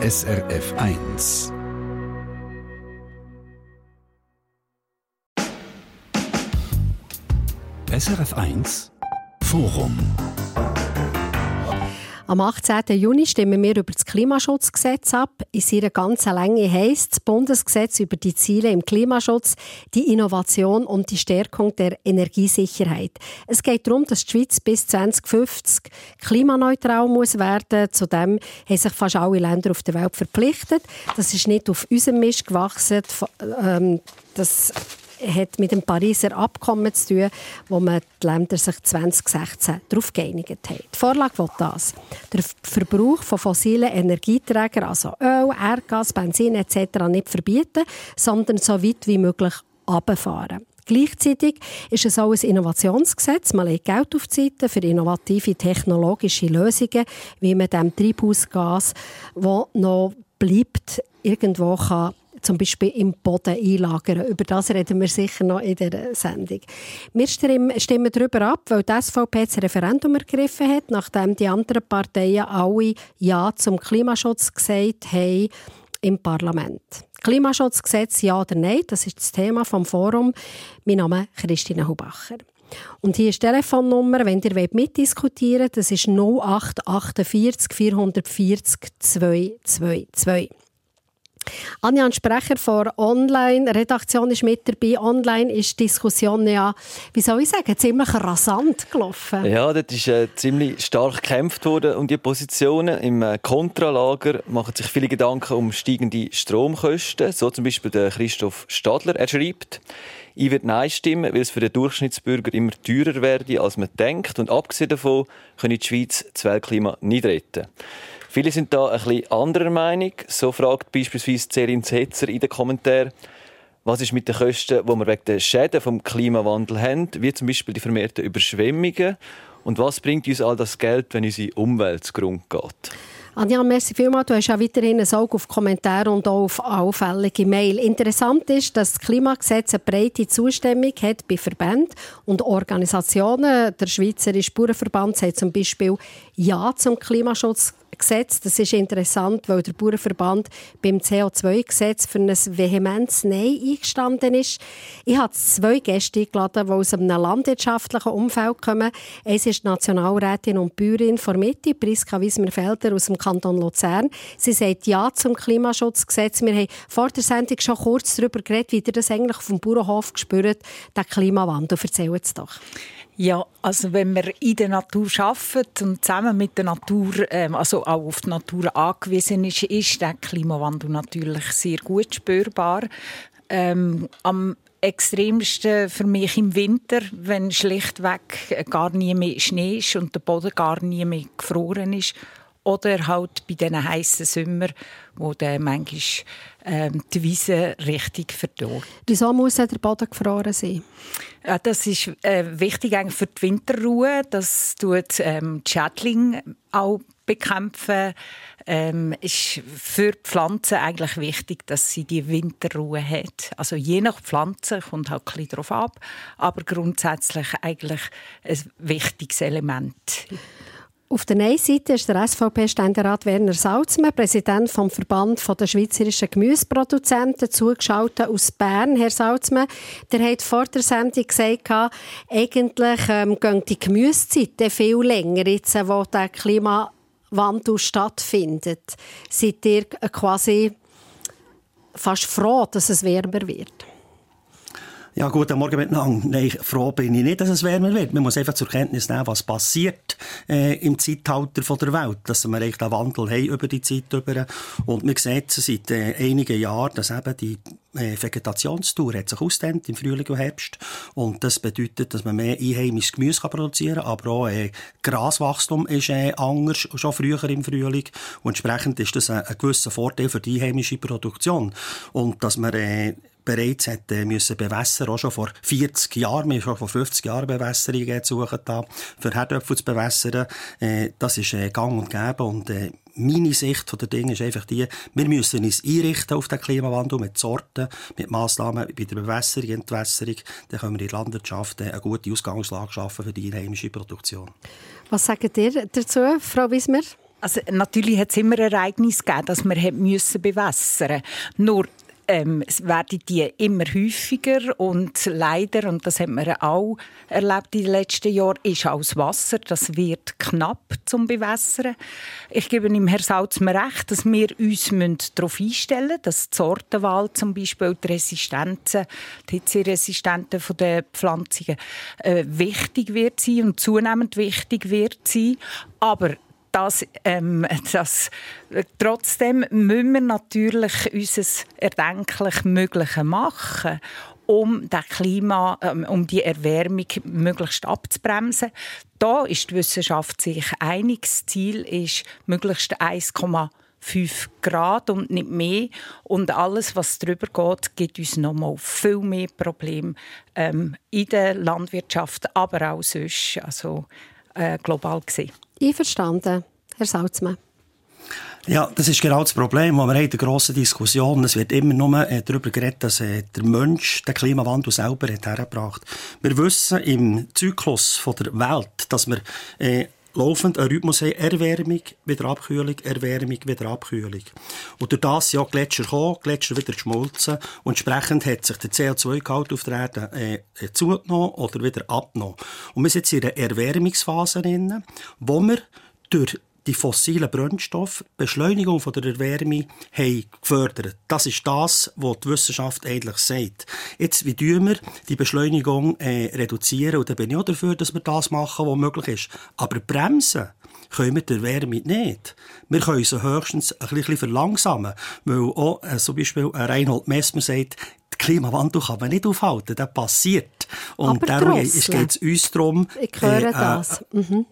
SRF 1. SRF 1 Forum am 18. Juni stimmen wir über das Klimaschutzgesetz ab. In seiner ganzen Länge heisst das Bundesgesetz über die Ziele im Klimaschutz, die Innovation und die Stärkung der Energiesicherheit. Es geht darum, dass die Schweiz bis 2050 klimaneutral muss werden. Zudem haben sich fast alle Länder auf der Welt verpflichtet. Das ist nicht auf unserem Mist gewachsen. Ähm, das hat mit dem Pariser Abkommen zu tun, wo man die Länder sich 2016 darauf geeinigt haben. Die Vorlage will das. Der Verbrauch von fossilen Energieträgern, also Öl, Erdgas, Benzin etc. nicht verbieten, sondern so weit wie möglich abfahren. Gleichzeitig ist es auch ein Innovationsgesetz. Man legt Geld auf die Seite für innovative technologische Lösungen, wie man dem Treibhausgas, das noch bleibt, irgendwo kann zum Beispiel im Boden einlagern. Über das reden wir sicher noch in der Sendung. Wir stimmen darüber ab, weil die SVP das Referendum ergriffen hat, nachdem die anderen Parteien alle Ja zum Klimaschutz gesagt haben im Parlament. Klimaschutzgesetz ja oder nein, das ist das Thema vom Forum. Mein Name ist Christine Hubacher. Und hier ist die Telefonnummer, wenn ihr mitdiskutieren wollt, das ist 0848 440 222. Anja, Sprecher von Online-Redaktion ist mit dabei. Online ist die Diskussion ja, wie soll ich sagen, ziemlich rasant gelaufen. Ja, das ist äh, ziemlich stark gekämpft worden um die Positionen. Im äh, Kontralager machen sich viele Gedanken um steigende Stromkosten. So zum Beispiel der Christoph Stadler. Er schreibt, ich werde Nein stimmen, weil es für den Durchschnittsbürger immer teurer werde, als man denkt. Und abgesehen davon können die Schweiz das Weltklima nicht retten. Viele sind da ein bisschen anderer Meinung. So fragt beispielsweise Cerin Zetzer in den Kommentaren, was ist mit den Kosten, die wir wegen der Schäden vom Klimawandel haben, wie zum Beispiel die vermehrten Überschwemmungen? Und was bringt uns all das Geld, wenn unsere Umwelt zugrunde geht? Anja, merci vielmals. Du hast ja weiterhin ein Auge auf Kommentare und auch auf auffällige Mail. Interessant ist, dass das Klimagesetz eine breite Zustimmung hat bei Verbänden und Organisationen. Der Schweizerische Bauernverband sagt zum Beispiel Ja zum Klimaschutz Gesetz. Das ist interessant, weil der Bauernverband beim CO2-Gesetz für ein vehementes Nein eingestanden ist. Ich habe zwei Gäste eingeladen, die aus einem landwirtschaftlichen Umfeld kommen. Es ist die Nationalrätin und Bäuerin von Mitte, Priska Wiesmerfelder aus dem Kanton Luzern. Sie sagt Ja zum Klimaschutzgesetz. Wir haben vor der Sendung schon kurz darüber geredet, wie ihr das eigentlich auf dem Bauernhof spürt, den Klimawandel. Erzählt es doch. Ja, also wenn man in der Natur arbeitet und zusammen mit der Natur, ähm, also auch auf die Natur angewiesen ist, ist der Klimawandel natürlich sehr gut spürbar. Ähm, am extremsten für mich im Winter, wenn schlichtweg gar nie mehr Schnee ist und der Boden gar nie mehr gefroren ist. Oder halt bei diesen heißen Sommern, wo dann manchmal ähm, die Wiese richtig verdorrt. Wieso muss der Boden gefroren sein? Ja, das ist äh, wichtig eigentlich für die Winterruhe. Das tut ähm, die Schädlinge auch bekämpfen. Ähm, ist für die Pflanze eigentlich wichtig, dass sie die Winterruhe hat. Also je nach Pflanze kommt halt ein bisschen darauf ab, aber grundsätzlich eigentlich ein wichtiges Element. Auf der einen Seite ist der SVP-Ständerat Werner Salzmann, Präsident vom Verband der schweizerischen Gemüseproduzenten, zugeschaltet aus Bern. Herr Salzmann, der hat vor der Sendung gesagt, eigentlich ähm, gehen die Gemüsezeiten viel länger, jetzt, wo der Klimawandel stattfindet. Seid ihr quasi fast froh, dass es wärmer wird? Ja, guten Morgen miteinander. Nein, froh bin ich nicht, dass es wärmer wird. Man muss einfach zur Kenntnis nehmen, was passiert äh, im Zeitalter von der Welt. Dass wir echt einen Wandel haben über die Zeit. Über. Und man sieht seit äh, einigen Jahren, dass eben die äh, Vegetationstour hat sich ausdehnt im Frühling und Herbst. Und das bedeutet, dass man mehr einheimisches Gemüse kann produzieren kann, aber auch äh, Graswachstum ist äh, anders, schon früher im Frühling. Und entsprechend ist das ein, ein gewisser Vorteil für die einheimische Produktion. Und dass man äh, bereits hat, äh, müssen bewässern, auch schon vor 40 Jahren, wir haben schon vor 50 Jahren Bewässerungen gesucht, da, für Herdöpfel zu bewässern. Äh, das ist äh, gang und gäbe und äh, meine Sicht der Dinge ist einfach die, wir müssen uns einrichten auf den Klimawandel mit Sorten, mit Massnahmen bei der Bewässerung, Entwässerung. Dann können wir in der Landwirtschaft eine gute Ausgangslage schaffen für die einheimische Produktion. Was sagt ihr dazu, Frau Wismer? Also natürlich hat es immer Ereignisse gegeben, dass man müssen bewässern. Nur ähm, werden die immer häufiger und leider, und das haben wir auch erlebt in den letzten Jahren, ist auch das Wasser, das wird knapp zum Bewässern. Ich gebe ihm Herr Salzmer recht, dass wir uns darauf einstellen müssen, dass die Sortenwahl zum Beispiel die Resistenzen, die Hitzeresistenten der Pflanzungen äh, wichtig wird sein und zunehmend wichtig wird sein. Aber das, ähm, das, trotzdem müssen wir natürlich unser erdenklich Mögliche machen um, das Klima, ähm, um die Erwärmung möglichst abzubremsen. Da ist die Wissenschaft sich einig. Das Ziel ist möglichst 1,5 Grad und nicht mehr. Und alles, was darüber geht, gibt uns noch mal viel mehr Probleme ähm, in der Landwirtschaft, aber auch sonst, also äh, global gesehen. Einverstanden, Herr Salzmann. Ja, das ist genau das Problem, wo wir haben der grossen Diskussion, es wird immer nur äh, darüber geredet, dass äh, der Mensch den Klimawandel selber hat hergebracht. Wir wissen im Zyklus der Welt, dass wir äh, laufend einen Rhythmus haben, Erwärmung, wieder Abkühlung, Erwärmung, wieder Abkühlung. Und durch das sind auch Gletscher gekommen, Gletscher wieder geschmolzen und entsprechend hat sich der CO2-Gehalt auf der Erde äh, zugenommen oder wieder abgenommen. Und wir sind jetzt in einer Erwärmungsphase drin, wo wir durch die fossilen Brennstoffe die Beschleunigung von der Erwärmung haben gefördert. Das ist das, was die Wissenschaft eigentlich sagt. Jetzt, wie tun wir die Beschleunigung äh, reduzieren? Und da bin ich auch dafür, dass wir das machen, was möglich ist. Aber bremsen können wir die Erwärmung nicht. Wir können sie höchstens ein bisschen verlangsamen, weil auch äh, zum Beispiel Reinhold Messmer sagt, der Klimawandel kann man nicht aufhalten, das passiert. Und darum geht es uns darum, ich höre äh, das. Mhm.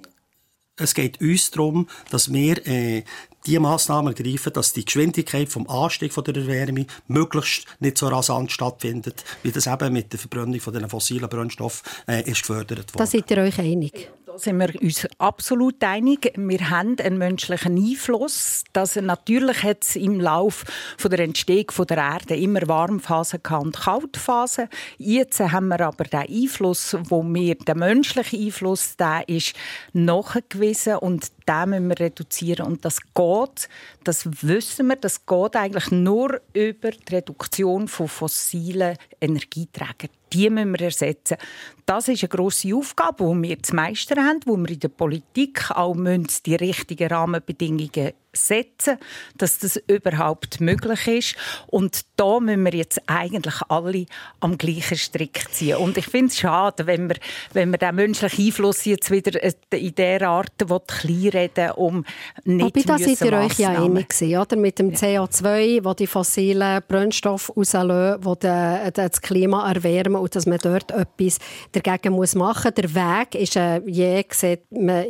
Es geht uns darum, dass wir äh, die Massnahmen ergreifen, dass die Geschwindigkeit vom Anstieg von der Erwärmung möglichst nicht so rasant stattfindet, wie das eben mit der Verbrennung von den fossilen Brennstoffen äh, ist gefördert worden. Da seid ihr euch einig? Da sind wir uns absolut einig. Wir haben einen menschlichen Einfluss. Das natürlich hat es im Lauf von der Entstehung von der Erde immer Warmphasen und Kaltphasen. Jetzt haben wir aber den Einfluss, wo wir der menschliche Einfluss, der ist nachgewiesen und den müssen wir reduzieren und das geht, das wissen wir, das geht eigentlich nur über die Reduktion von fossilen Energieträgern die müssen wir ersetzen. Das ist eine grosse Aufgabe, die wir zu meistern haben, wo wir in der Politik auch die richtigen Rahmenbedingungen setzen, dass das überhaupt möglich ist. Und da müssen wir jetzt eigentlich alle am gleichen Strick ziehen. Und ich finde es schade, wenn wir, wenn wir den menschlichen Einfluss jetzt wieder in dieser Art kleinreden um nicht Aber da seid ihr euch ja einig gewesen, oder? mit dem CO2, wo die fossilen Brennstoffe rauslösen, wo das Klima erwärmen und dass man dort etwas dagegen muss machen muss. Der Weg ist äh, je,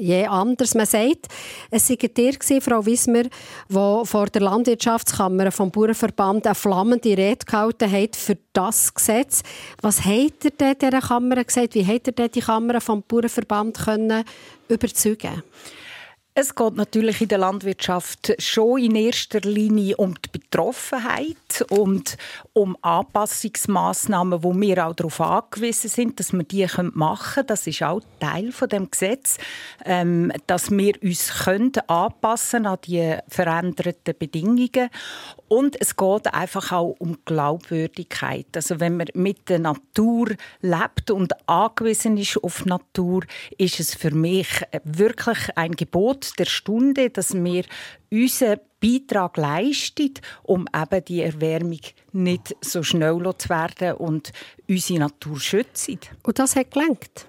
je anders. Man sagt, es sei ihr, Frau Wismar, Unternehmer, die vor der Landwirtschaftskammer vom Bauernverband eine flammende Rede gehalten hat für das Gesetz. Was hat er dieser Kammer gesagt? Wie hat er denn die Kammer vom Bauernverband können überzeugen es geht natürlich in der Landwirtschaft schon in erster Linie um die Betroffenheit und um Anpassungsmaßnahmen, wo wir auch darauf angewiesen sind, dass wir die machen können. Das ist auch Teil von dem Gesetz, ähm, dass wir uns können anpassen an die veränderten Bedingungen. Und es geht einfach auch um Glaubwürdigkeit. Also wenn man mit der Natur lebt und angewiesen ist auf Natur, ist es für mich wirklich ein Gebot der Stunde, dass wir unseren Beitrag leisten, um eben die Erwärmung nicht so schnell zu werden und unsere Natur schützen. Und das hat gelangt.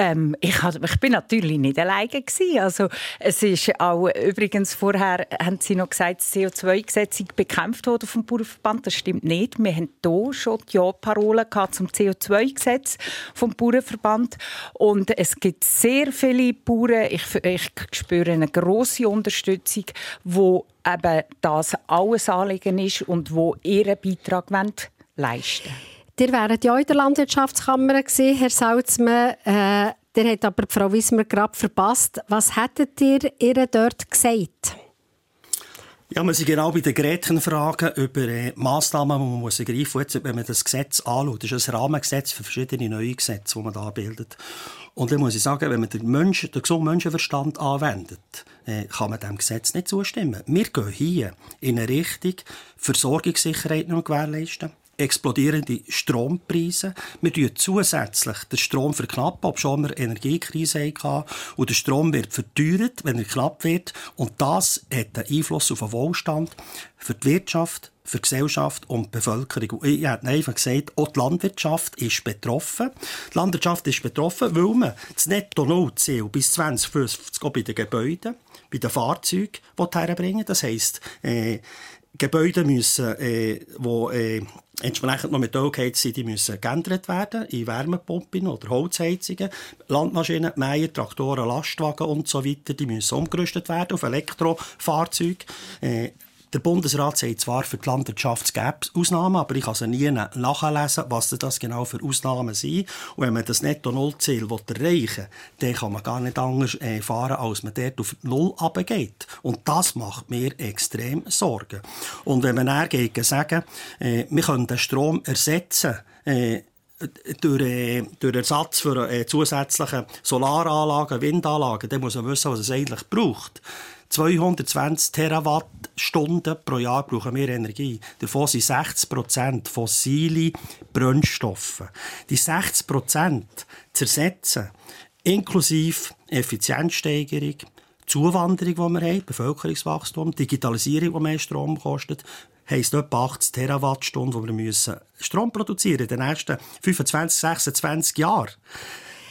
Ähm, ich, ich bin natürlich nicht alleine gewesen. Also es ist auch übrigens vorher haben Sie noch gesagt, das CO2-Gesetz bekämpft wurde vom Bauernverband. Das stimmt nicht. Wir haben hier schon die Ja-Parole zum CO2-Gesetz vom Bauernverband und es gibt sehr viele Bauern. Ich, ich spüre eine große Unterstützung, wo eben das alles Anliegen ist und wo ihren Beitrag leisten wollen. Ihr wäret ja in der Landwirtschaftskammer gewesen, Herr Salzmann. Äh, ihr habt aber Frau Wismar gerade verpasst. Was hättet ihr ihr dort gesagt? Ja, wir sind genau bei den Gretchenfragen über äh, Massnahmen, die man muss ergreifen muss. wenn man das Gesetz anschaut, das ist ein Rahmengesetz für verschiedene neue Gesetze, die man da bildet. Und dann muss ich sagen, wenn man den, Menschen, den gesunden Menschenverstand anwendet, äh, kann man dem Gesetz nicht zustimmen. Wir gehen hier in eine Richtung, Versorgungssicherheit noch gewährleisten explodierende Strompreise. Wir tun zusätzlich den Strom verknappen, ob schon wir Energiekrise hatten. Und der Strom wird verteuert, wenn er knapp wird. Und das hat einen Einfluss auf den Wohlstand für die Wirtschaft, für die Gesellschaft und die Bevölkerung. Ich habe einfach gesagt, auch die Landwirtschaft ist betroffen. Die Landwirtschaft ist betroffen, weil man das Netto-Null-Ziel bis 2050 bei den Gebäuden, bei den Fahrzeugen herbringen Das heisst, äh, Gebäude müssen, äh, wo, äh, entsprechend noch mit geheizt sind, die müssen geändert werden in Wärmepumpen oder Holzheizungen. Landmaschinen, Mäher, Traktoren, Lastwagen und so weiter, die müssen umgerüstet werden auf Elektrofahrzeuge. Äh, der Bundesrat sagt zwar, für die Landwirtschaft gäbe Ausnahmen, aber ich kann sie nie nachlesen, was das genau für Ausnahmen sind. Und wenn man das Netto-Null-Ziel erreichen will, dann kann man gar nicht anders äh, fahren, als man dort auf Null runtergeht. Und das macht mir extrem Sorgen. Und wenn man dagegen sagen, äh, wir können den Strom ersetzen, äh, durch, durch Ersatz für äh, zusätzliche Solaranlagen, Windanlagen, dann muss man wissen, was es eigentlich braucht. 220 Terawattstunden pro Jahr brauchen wir Energie. Davon sind 60 Prozent fossile Brennstoffe. Die 60 Prozent zu ersetzen, inklusive Effizienzsteigerung, Zuwanderung, die wir haben, Bevölkerungswachstum, Digitalisierung, die mehr Strom kostet, heisst etwa 80 Terawattstunden, die wir müssen Strom produzieren in den nächsten 25, 26 Jahren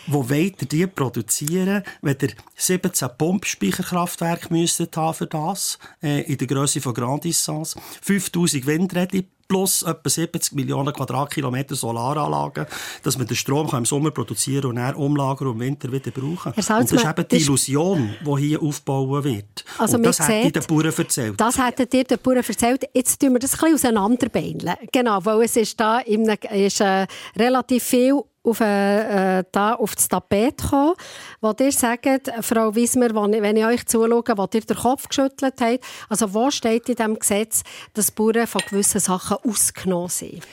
wo wollt ihr die produzieren, wenn ihr 17 Pumpspeicherkraftwerke müsstet haben für das, äh, in der Größe von Grand Distance, 5000 Windräder plus etwa 70 Millionen Quadratkilometer Solaranlagen, dass man den Strom im Sommer produzieren und dann umlagern und im Winter wieder brauchen. und das ist eben die Illusion, die hier aufbauen wird. Also und das hätte den Bauern erzählt. Das hättet ihr den Bauern erzählt. Jetzt tun wir das ein bisschen auseinanderbeineln. Genau, weil es ist da im, ist, äh, relativ viel auf, äh, da auf das Tapet gekommen, wo ihr sagt, Frau Wiesmer, wenn ich euch zuschaue, wo ihr den Kopf geschüttelt habt, also wo steht in diesem Gesetz, dass Bauern von gewissen Sachen ausgenommen sind?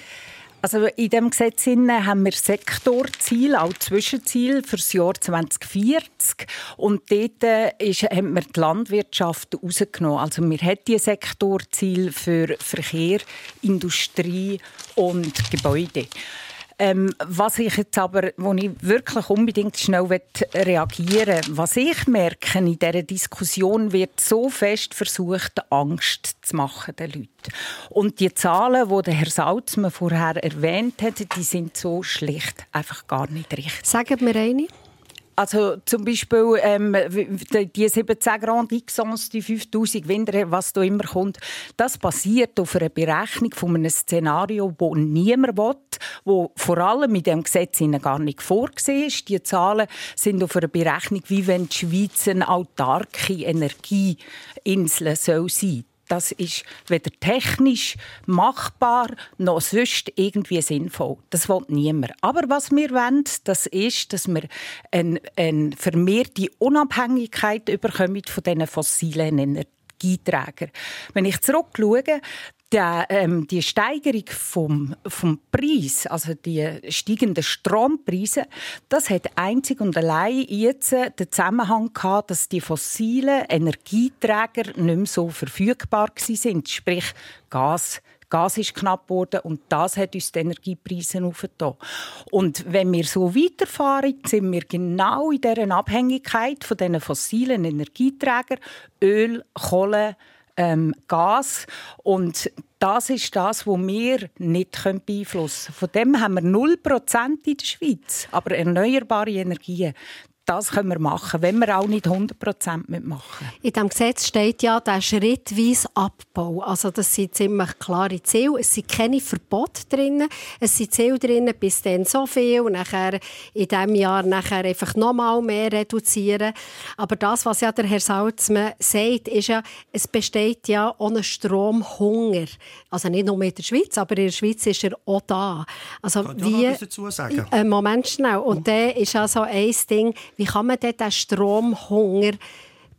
Also in diesem Gesetz haben wir Sektorziele, auch Zwischenziele für das Jahr 2040. Und dort äh, ist, haben wir die Landwirtschaft rausgenommen. Also wir haben die Sektorziele für Verkehr, Industrie und Gebäude. Ähm, was ich jetzt aber, wo ich wirklich unbedingt schnell reagieren will, was ich merke in dieser Diskussion, wird so fest versucht, Angst zu machen den Leuten. Und die Zahlen, die Herr Salzmann vorher erwähnt hat, die sind so schlicht einfach gar nicht richtig. Sagen wir eine. Also zum Beispiel ähm, die 17 Grand Dixons, die 5000 Winder, was da immer kommt, das basiert auf einer Berechnung von einem Szenario, wo niemand will, wo vor allem mit dem Gesetz gar nicht vorgesehen ist. Die Zahlen sind auf einer Berechnung, wie wenn die Schweiz eine autarke Energieinsel soll sein das ist weder technisch machbar noch sonst irgendwie sinnvoll. Das will niemand. Aber was wir wollen, das ist, dass wir eine, eine vermehrte Unabhängigkeit bekommen von diesen fossilen Energieträgern. Wenn ich zurückschaue, der, ähm, die Steigerung vom, vom Preis, also die steigenden Strompreise, das hat einzig und allein jetzt den Zusammenhang gehabt, dass die fossilen Energieträger nicht mehr so verfügbar sind, sprich Gas. Gas ist knapp geworden und das hat uns die Energiepreise aufgetan. Und wenn wir so weiterfahren, sind wir genau in dieser Abhängigkeit von diesen fossilen Energieträgern, Öl, Kohle, ähm, Gas. Und das ist das, was wir nicht beeinflussen können. Von dem haben wir 0% in der Schweiz. Aber erneuerbare Energien, das können wir machen, wenn wir auch nicht 100% mitmachen. In diesem Gesetz steht ja der schrittweise Abbau. Also das sind ziemlich klare Ziele. Es sind keine Verbote drin. Es sind Ziele drin, bis dann so viel und nachher in diesem Jahr nachher einfach noch mal mehr reduzieren. Aber das, was ja der Herr Salzmann sagt, ist ja, es besteht ja ohne Stromhunger. Also nicht nur in der Schweiz, aber in der Schweiz ist er auch da. Also Kann wie, ich dazu sagen? Äh, Moment schnell. Und ja. der ist ja so ein Ding, wie kann man denn den Stromhunger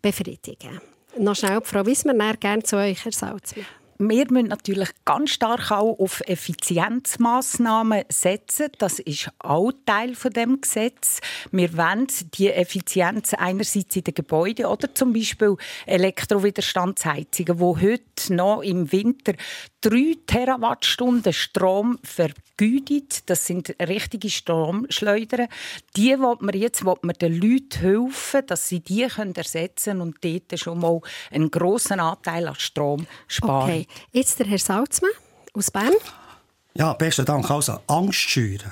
befriedigen? noch schnell, Frau Wismer, gerne zu euch, Herr Salzmann wir müssen natürlich ganz stark auch auf Effizienzmaßnahmen setzen. Das ist auch Teil von dem Gesetz. Wir wollen die Effizienz einerseits in den Gebäuden oder zum Beispiel Elektrowiderstandsheizungen, wo heute noch im Winter drei Terawattstunden Strom vergütet. Das sind richtige Stromschleudern. Die will man jetzt will man den Leuten helfen, dass sie die ersetzen können und dort schon mal einen grossen Anteil an Strom sparen. Okay. Jetzt der Herr Salzmann aus Bern. Ja, besten Dank. Also, Angst schüren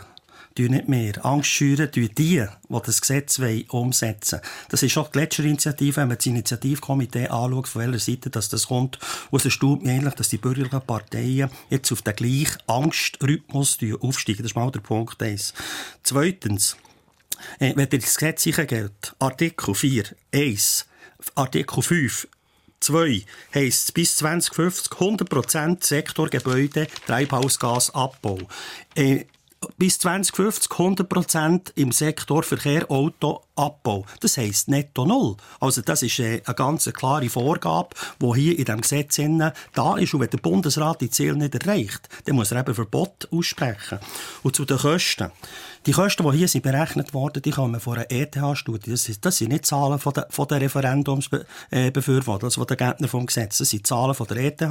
tun nicht mehr. Angst schüren die, die das Gesetz umsetzen wollen. Das ist auch die letzte Initiative, wenn man das Initiativkomitee anschaut, von welcher Seite dass das kommt. Und es erstaunt mich eigentlich, dass die bürgerlichen Parteien jetzt auf den gleichen Angstrhythmus aufsteigen. Das ist mal der Punkt 1. Zweitens, äh, wenn ihr das Gesetz geht, Artikel 4, 1, Artikel 5, 2 heisst bis 2050 100% Sektorgebäude Treibhausgasabbau. Äh, bis 2050 100% im Sektor Verkehr, Auto, Abbau. Das heisst netto null. Also das ist äh, eine ganz klare Vorgabe, die hier in diesem Gesetz da ist. Und wenn der Bundesrat die Ziele nicht erreicht, dann muss er eben Verbot aussprechen. Und zu den Kosten. Die Kosten, die hier sind berechnet worden, die kommen von einer ETH-Studie. Das, das, sind nicht Zahlen von der, von der Referendumsbefürworter, also von den Gegner vom Gesetz. Das sind Zahlen von der ETH,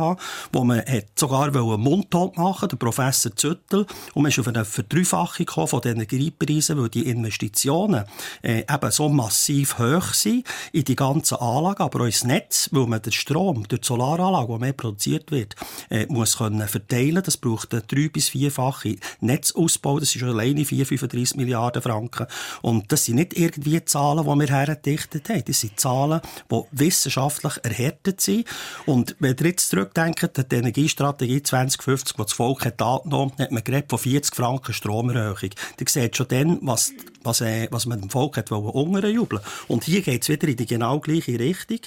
wo man hat sogar einen Mundtot machen der Professor Züttel, und man ist auf eine Verdreifachung von den Energiepreisen, weil die Investitionen äh, eben so massiv hoch sind in die ganzen Anlagen, aber auch ins Netz, weil man den Strom durch die Solaranlage, die mehr produziert wird, äh, muss können verteilen. Das braucht einen drei- bis vierfache Netzausbau. Das ist schon alleine 4, 35 Milliarden Franken. Und das sind nicht irgendwie Zahlen, die wir hergedichtet haben. Das sind Zahlen, die wissenschaftlich erhärtet sind. Und wenn ihr jetzt zurückdenkt, die Energiestrategie 2050, die das Volk hat angenommen hat, man geredet von 40 Franken Stromerhöhung. Ihr seht schon dann, was, was, äh, was man dem Volk hat unterjubeln Und hier geht es wieder in die genau gleiche Richtung.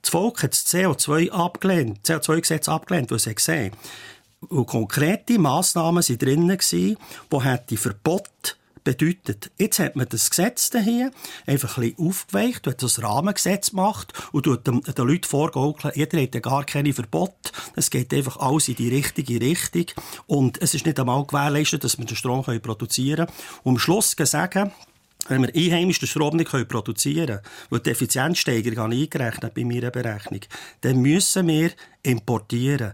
Das Volk hat das CO2 abgelehnt, CO2-Gesetz abgelehnt, weil sie gesehen und konkrete Massnahmen waren drin, die die Verbot bedeutet. Jetzt hat man das Gesetz hier einfach ein bisschen aufgeweicht, hat das Rahmengesetz gemacht und tut den, den Leuten vorgaukeln, jeder hat ja gar keine Verbot. Es geht einfach alles in die richtige Richtung. Und es ist nicht einmal gewährleistet, dass wir den Strom produzieren können. Und am Schluss sagen, wenn wir einheimisch den Strom nicht produzieren können, weil die Effizienzsteigerung eingerechnet bei meiner Berechnung, dann müssen wir importieren.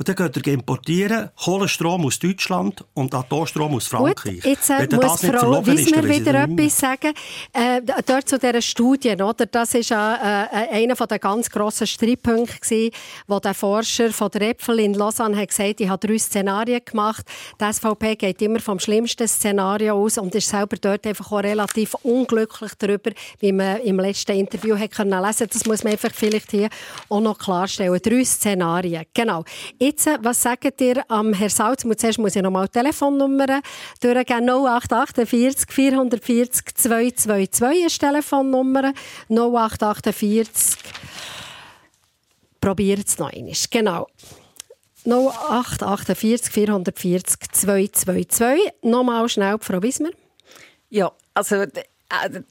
Und dann geht er importieren, Kohlenstrom aus Deutschland und Atomstrom aus Frankreich. Gut, jetzt äh, muss Frau Wiesner wieder etwas sagen. Äh, dort zu dieser Studie, oder? das war äh, äh, einer der ganz grossen Streitpunkte, wo der Forscher von der Äpfel in Lausanne hat gesagt, ich habe drei Szenarien gemacht. Die SVP geht immer vom schlimmsten Szenario aus und ist selber dort einfach auch relativ unglücklich darüber, wie man im letzten Interview hat können lesen. Das muss man einfach vielleicht hier auch noch klarstellen. Drei Szenarien, genau. Jetzt, was sagt ihr am Herr Salz? Zuerst muss ich noch mal die Telefonnummer durchgeben. 0848 440 222 ist die Telefonnummer. 0848 Probiert es noch einmal. Genau. 0848 440 222. Nochmal schnell, Frau Wismer. Ja, also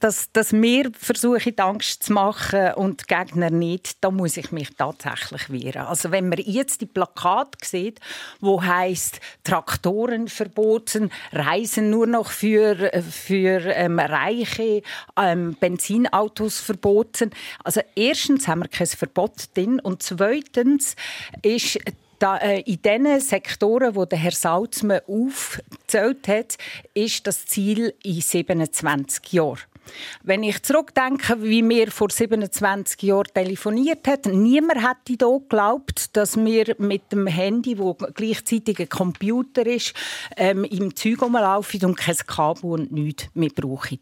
dass, dass wir versuchen, Angst zu machen und die Gegner nicht, da muss ich mich tatsächlich wehren. Also wenn man jetzt die Plakate sieht, wo heißt Traktoren verboten, Reisen nur noch für, für ähm, Reiche, ähm, Benzinautos verboten. Also erstens haben wir kein Verbot drin und zweitens ist da, äh, in den Sektoren, wo der Herr Salzmann aufgezählt hat, ist das Ziel in 27 Jahren. Wenn ich zurückdenke, wie wir vor 27 Jahren telefoniert haben, niemand hätte da geglaubt, dass wir mit dem Handy, wo gleichzeitig ein Computer ist, ähm, im Zeug rumlaufen und kein Kabel und nichts mehr brauchen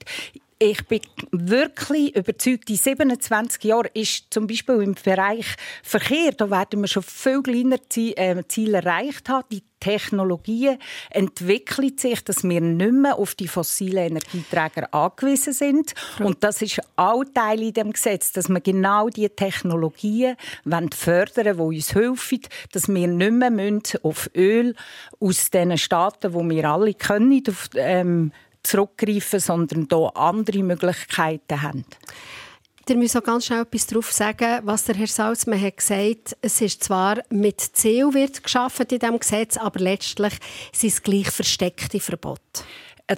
ich bin wirklich überzeugt, die 27 Jahre ist zum Beispiel im Bereich Verkehr, da werden wir schon viel kleiner äh, Ziele erreicht haben. Die Technologien entwickeln sich, dass wir nicht mehr auf die fossilen Energieträger angewiesen sind. Und das ist auch Teil in dem Gesetz, dass wir genau die Technologien fördern wollen, die uns helfen, dass wir nicht mehr auf Öl aus den Staaten, wo wir alle können, auf, ähm, zurückgreifen, sondern hier andere Möglichkeiten haben. ihr müsst auch ganz schnell etwas darauf sagen, was der Herr Salzmann hat gesagt. Es ist zwar mit Ziel wird geschaffen in diesem Gesetz, aber letztlich sind es gleich versteckte Verbote.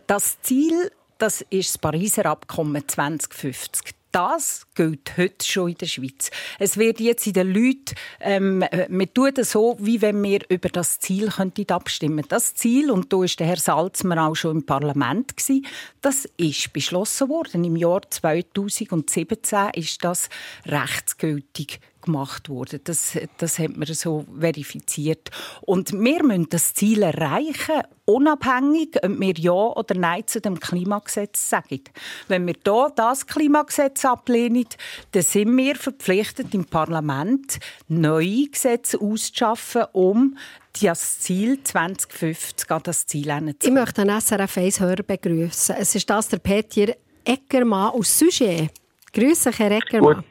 Das Ziel das ist das Pariser Abkommen 2050 das gilt heute schon in der Schweiz. Es wird jetzt in den Leuten, ähm, wir tun das so, wie wenn wir über das Ziel könnten abstimmen Das Ziel, und da war der Herr Salzmann auch schon im Parlament, gewesen, das ist beschlossen worden. Im Jahr 2017 ist das rechtsgültig gemacht worden. Das, das hat man so verifiziert. Und wir müssen das Ziel erreichen, unabhängig, ob wir Ja oder Nein zu dem Klimagesetz sagen. Wenn wir hier das Klimagesetz ablehnen, dann sind wir verpflichtet, im Parlament neue Gesetze auszuschaffen, um das Ziel 2050 an das Ziel zu Ich möchte einen SRF 1 Hörer begrüßen. Es ist das der Peter Eckermann aus Sujet. Grüße, Herr Eckermann. Gut.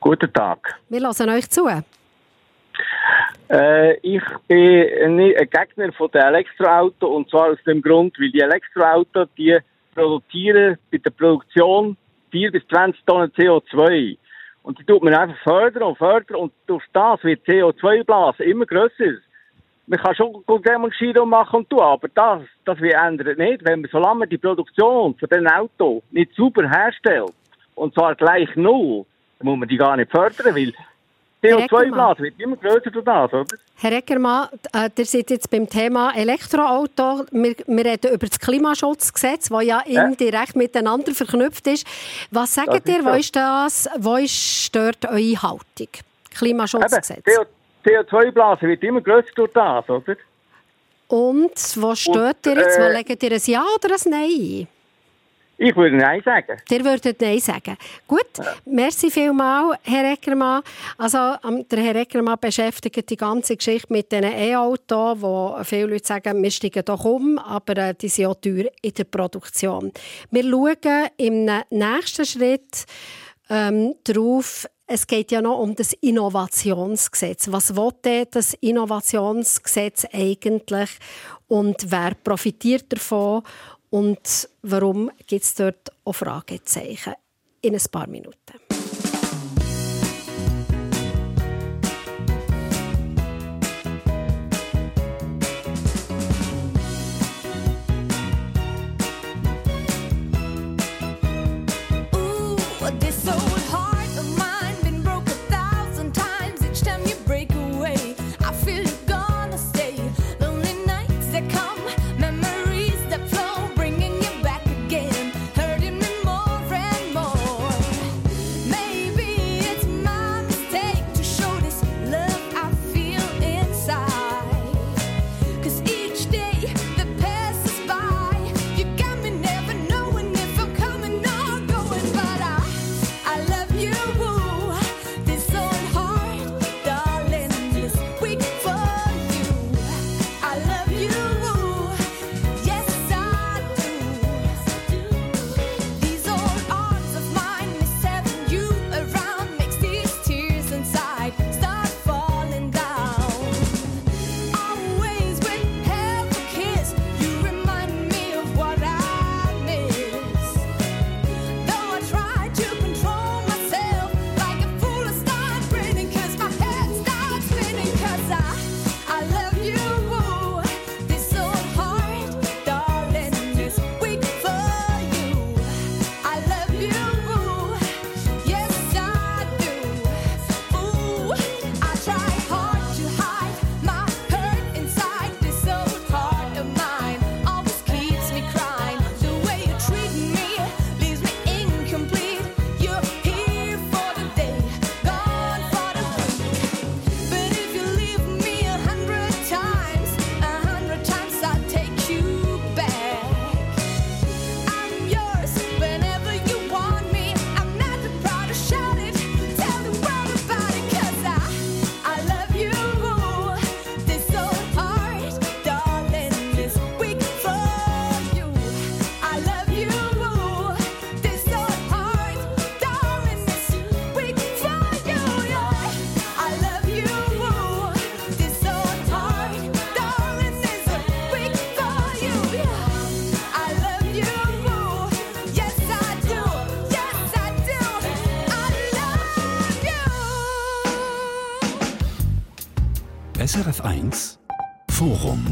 Guten Tag. Wir lassen euch zu. Äh, ich bin ein Gegner von den Elektroautos und zwar aus dem Grund, weil die Elektroautos die produzieren bei der Produktion 4 bis 20 Tonnen CO2. Und die tut man einfach fördern und fördern und durch das wird CO2-Blase immer grösser. Man kann schon gut demonstrieren und machen und tun, aber das, das wir ändern nicht, wenn man, solange man die Produktion von den Autos nicht sauber herstellt, und zwar gleich null, muss man die gar nicht fördern, weil CO2-Blase wird immer größer durch das, oder? Herr Eckermann, äh, ihr seid jetzt beim Thema Elektroauto. Wir, wir reden über das Klimaschutzgesetz, das ja indirekt miteinander verknüpft ist. Was sagt ihr, wo ist das, wo ist, stört eure Haltung? Klimaschutzgesetz. CO2-Blase wird immer größer durch das, oder? Und wo steht ihr jetzt? Äh, wo legt ihr ein Ja oder ein Nein ein? Ich würde Nein sagen. Der würde Nein sagen. Gut, ja. merci vielmals, Herr Eckermann. Also, der Herr Eckermann beschäftigt die ganze Geschichte mit den E-Autos, wo viele Leute sagen, wir steigen doch um, aber äh, die sind auch teuer in der Produktion. Wir schauen im nächsten Schritt ähm, darauf, es geht ja noch um das Innovationsgesetz. Was will das Innovationsgesetz eigentlich und wer profitiert davon? Und warum gibt es dort auch Fragezeichen? In ein paar Minuten. SRF 1 Forum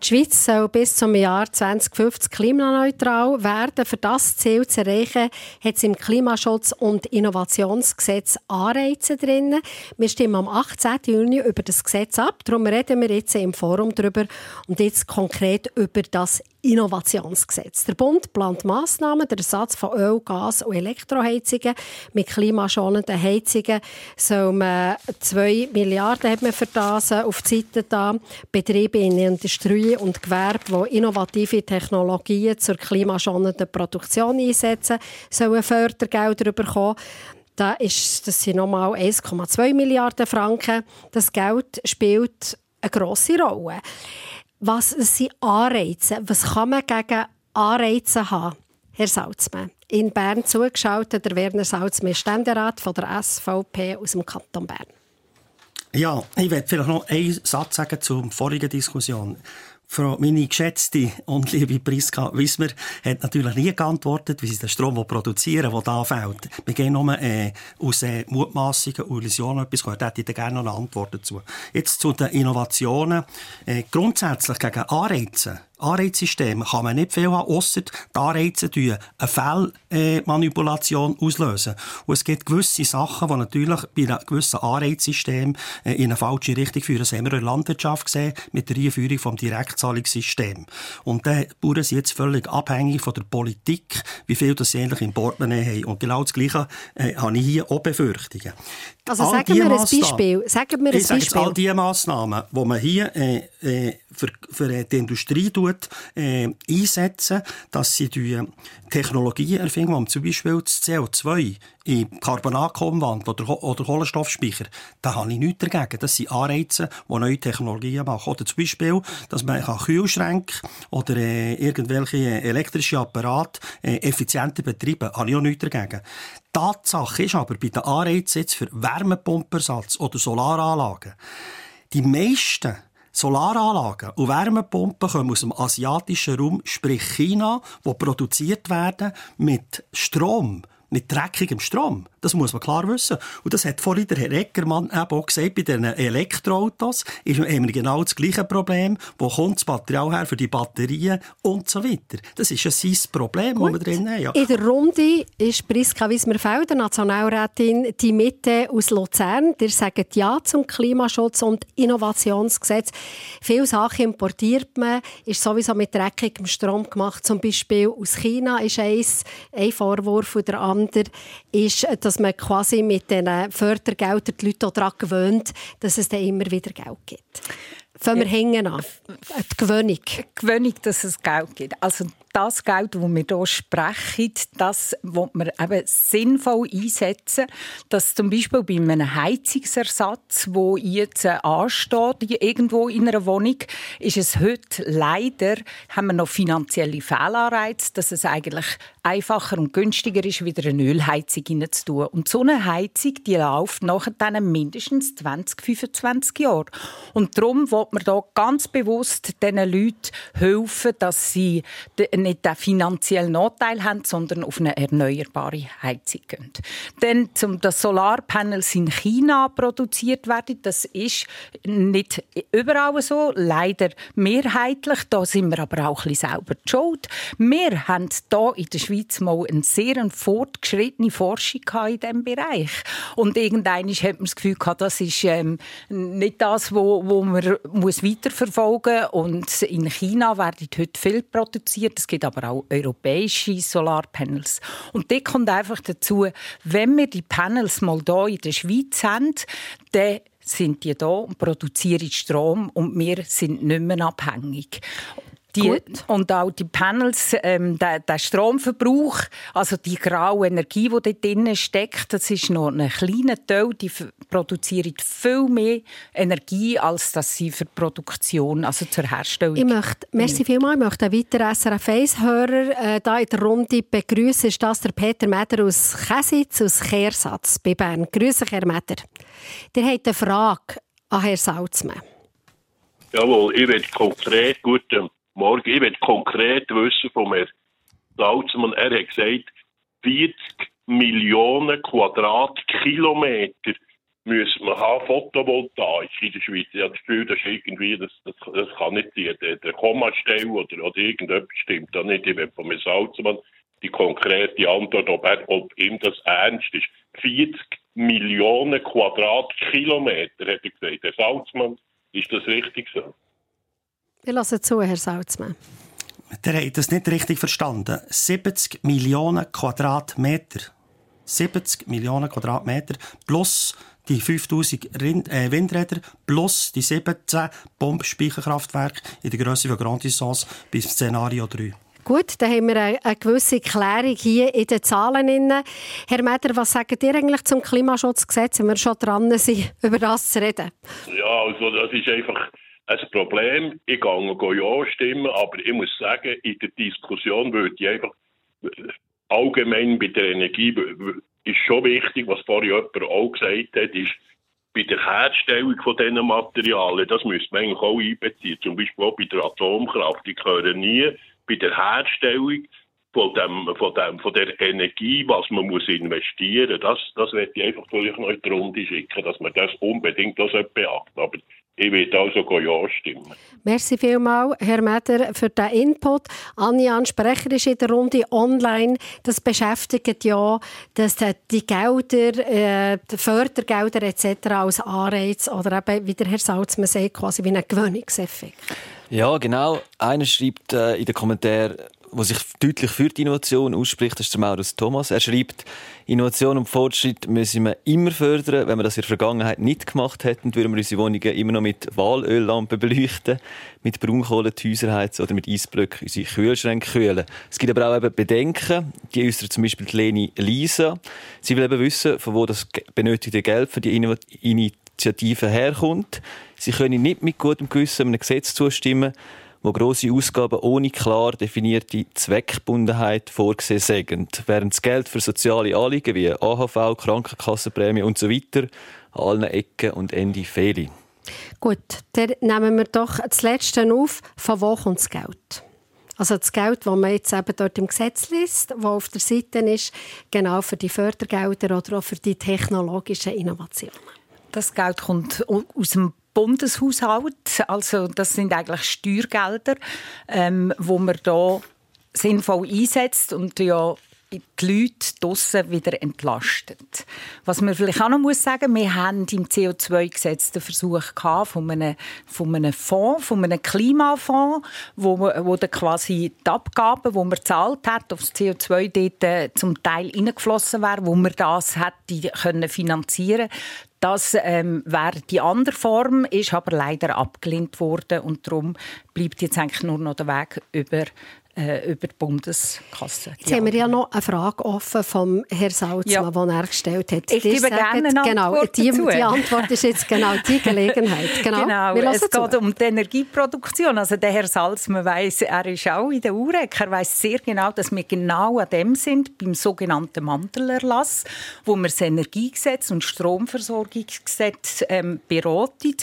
die Schweiz soll bis zum Jahr 2050 klimaneutral werden. Für das Ziel zu erreichen, hat es im Klimaschutz- und Innovationsgesetz Anreize drin. Wir stimmen am 18. Juni über das Gesetz ab. Darum reden wir jetzt im Forum darüber und jetzt konkret über das Innovationsgesetz. Der Bund plant Massnahmen, der Ersatz von Öl, Gas und Elektroheizungen mit klimaschonenden Heizungen soll man 2 Milliarden hat man für das auf die Seite da. Betriebe in Industrie und Gewerbe, die innovative Technologien zur klimaschonenden Produktion einsetzen, sollen Fördergelder bekommen. Da ist, das sind nochmal 1,2 Milliarden Franken. Das Geld spielt eine grosse Rolle. Was sind Anreize? Was kann man gegen Anreize haben? Herr Salzmann, in Bern zugeschaltet, der Werner Salzmann, Ständerat von der SVP aus dem Kanton Bern. Ja, ich werde vielleicht noch einen Satz sagen zur vorigen Diskussion. Frau, meine geschätzte und liebe Priska Wismer hat natürlich nie geantwortet, wie sie den Strom produzieren der da fehlt. Wir gehen nur äh, aus äh, Mutmaßungen und Illusionen etwas gehört. Hätte ich da gerne noch eine Antwort dazu. Jetzt zu den Innovationen. Äh, grundsätzlich gegen Anreize Anreizsystem kann man nicht viel haben, ausser die Anreize eine Fehlmanipulation auslösen. Und es gibt gewisse Sachen, die natürlich bei einem gewissen Anreizsystem äh, in eine falsche Richtung führen. Das haben wir in der Landwirtschaft gesehen, mit der Einführung vom Direktzahlungssystem. Und die Bauern sind jetzt völlig abhängig von der Politik, wie viel das sie eigentlich im Portemonnaie haben. Und genau das Gleiche äh, habe ich hier auch Befürchtungen. Also all sagen wir ein Beispiel. Sagen wir ein ich Beispiel. all die Massnahmen, die man hier äh, äh, für, für die Industrie tut, äh, einsetzen, dass sie die Technologien erfinden, um zum Beispiel das CO2 in Carbonat umwandeln oder, oder Kohlenstoffspeicher, da habe ich nichts dagegen. Das sind Anreize, die neue Technologien machen. Oder zum Beispiel, dass man Kühlschränke oder äh, irgendwelche elektrische Apparate äh, effizienter betreiben kann, habe ich auch nichts dagegen. Tatsache ist aber bei den Anreizen jetzt für Wärmepumpersatz oder Solaranlagen, die meisten Solaranlagen und Wärmepumpen kommen aus dem asiatischen Raum, sprich China, wo produziert werden mit Strom, mit dreckigem Strom. Das muss man klar wissen. Und das hat vorhin der Herr Eckermann eben auch gesagt, bei den Elektroautos ist, haben wir genau das gleiche Problem. Wo kommt das Material her für die Batterien und so weiter. Das ist ein sein Problem, Gut. das wir drin haben. Ja. In der Runde ist Priska Wismerfelder, Nationalrätin, die Mitte aus Luzern. Die sagen Ja zum Klimaschutz und Innovationsgesetz. Viele Sachen importiert man, ist sowieso mit dreckigem Strom gemacht. Zum Beispiel aus China ist eins, ein Vorwurf und der andere ist, dass man quasi mit diesen Fördergeldern die Leute daran gewöhnt, dass es dann immer wieder Geld gibt. Fangen wir ja. hängen an. Die Gewöhnung. Die Gewöhnung, dass es Geld gibt. Also das Geld, das wir hier sprechen, das will man eben sinnvoll einsetzen, dass zum Beispiel bei einem Heizungsersatz, wo jetzt ansteht, irgendwo in einer Wohnung, ist es heute leider, haben wir noch finanzielle Fehlanreize, dass es eigentlich einfacher und günstiger ist, wieder eine Ölheizung tun. Und so eine Heizung, die läuft nachher dann mindestens 20, 25 Jahre. Und darum will man da ganz bewusst diesen Leuten helfen, dass sie nicht den finanziellen Nachteil haben, sondern auf eine erneuerbare Heizung gehen. Denn zum das Solarpanels in China produziert werden, das ist nicht überall so, leider mehrheitlich. Da sind wir aber auch ein bisschen selber schuld. Wir haben hier in der Schweiz mal eine sehr fortgeschrittene Forschung in diesem Bereich. Und irgendwann hat man das Gefühl gehabt, das ist ähm, nicht das, wo, wo man muss weiterverfolgen muss. Und in China werden heute viel produziert. Es gibt aber auch europäische Solarpanels. Und das kommt einfach dazu, wenn wir die Panels mal hier in der Schweiz haben, dann sind die da und produzieren Strom und wir sind nicht mehr abhängig. Die, und auch die Panels, ähm, der, der, Stromverbrauch, also die graue Energie, die dort drin steckt, das ist noch ein kleiner Teil. Die produzieren viel mehr Energie, als dass sie für die Produktion, also zur Herstellung. Ich möchte, merci vielmals, ich möchte einen weiteren SRF 1-Hörer äh, da in der Runde begrüßen. Ist das der Peter Meder aus Käsitz, aus Kehrsatz bei Bern. Grüße, Herr Meder. Der hat eine Frage an Herrn Salzmann. Jawohl, ich will konkret, gut, Morgen. Ich will konkret wissen von Herrn Salzmann. Er hat gesagt, 40 Millionen Quadratkilometer müssen wir haben Photovoltaik in der Schweiz. Ich habe das Gefühl, das ist irgendwie, das, das, das kann nicht sein. Der, der Kommastelle oder, oder irgendetwas stimmt da nicht. Ich will von mir Salzmann die konkrete Antwort, ob, er, ob ihm das ernst ist. 40 Millionen Quadratkilometer, hat er gesagt. Herr Salzmann, ist das richtig so? Wir lassen zu, Herr Salzmann. Der hat das nicht richtig verstanden. 70 Millionen Quadratmeter. 70 Millionen Quadratmeter plus die 5000 äh, Windräder plus die 17 Pumpspeicherkraftwerke in der Größe von Grand Distance bis Szenario 3. Gut, dann haben wir eine, gewisse Klärung hier in den Zahlen. Herr Meder, was sagt ihr eigentlich zum Klimaschutzgesetz, wenn wir schon dran sind, über das zu reden? Ja, also das ist einfach ein Problem. Ich gehe ja stimmen, aber ich muss sagen, in der Diskussion würde ich einfach allgemein bei der Energie ist schon wichtig, was vorhin jemand auch gesagt hat, ist bei der Herstellung von diesen Materialien, das müsste man eigentlich auch einbeziehen. Zum Beispiel auch bei der Atomkraft. Die gehören nie bei der Herstellung von, dem, von, dem, von der Energie, was man muss investieren muss. Das, das werde ich einfach durch noch in die Runde schicken, dass man das unbedingt das beachten Aber ich werde also Ja stimmen. Merci vielmals, Herr Meder, für den Input. Anja, Sprecher ist in der Runde online. Das beschäftigt ja, dass die Gelder, äh, die Fördergelder etc. als Anreiz oder eben, wie der Herr Salzmann sagt, quasi wie ein Gewöhnungseffekt. Ja, genau. Einer schreibt äh, in den Kommentaren, wo sich deutlich für die Innovation ausspricht, ist der Maurus Thomas. Er schreibt, Innovation und Fortschritt müssen wir immer fördern. Wenn wir das in der Vergangenheit nicht gemacht hätten, würden wir unsere Wohnungen immer noch mit Walöllampen beleuchten, mit Braunkohle die heizen oder mit Eisblöcken unsere Kühlschränke kühlen. Es gibt aber auch eben Bedenken. Die äußert zum Beispiel die Leni Lisa. Sie will eben wissen, von wo das benötigte Geld für die Initiative herkommt. Sie können nicht mit gutem Gewissen einem Gesetz zustimmen, wo grosse Ausgaben ohne klar definierte Zweckbundenheit vorgesehen sind, während das Geld für soziale Anliegen wie AHV, Krankenkassenprämie usw. So an allen Ecken und Enden fehle. Gut, dann nehmen wir doch das Letzte auf. Von wo kommt das Geld? Also das Geld, das man jetzt eben dort im Gesetz liest, das auf der Seite ist, genau für die Fördergelder oder auch für die technologischen Innovationen. Das Geld kommt aus dem Bundeshaushalt. Also das sind eigentlich Steuergelder, ähm, wo man da sinnvoll einsetzt und ja die Leute draussen wieder entlastet. Was man vielleicht auch noch muss sagen, wir haben im CO2-Gesetz den Versuch von einem, von einem Fonds, von einem Klimafonds, wo, wo dann quasi die Abgaben, die man gezahlt hat, auf das CO2 dort äh, zum Teil reingeflossen wäre, wo man das hätte können finanzieren das ähm, wäre die andere Form, ist aber leider abgelehnt worden und darum bleibt jetzt eigentlich nur noch der Weg über äh, über die Bundeskasse. Jetzt haben wir ja noch eine Frage offen vom Herrn Salzmann, ja. die er gestellt hat. Ich gebe gerne eine genau, Antwort die, die, Antwort ist jetzt genau die Gelegenheit. Genau, genau. es geht um die Energieproduktion. Also der Herr Salzmann weiss, er ist auch in der UREC, er weiss sehr genau, dass wir genau an dem sind, beim sogenannten Mantelerlass, wo wir das Energiegesetz und Stromversorgungsgesetz ähm, beraten.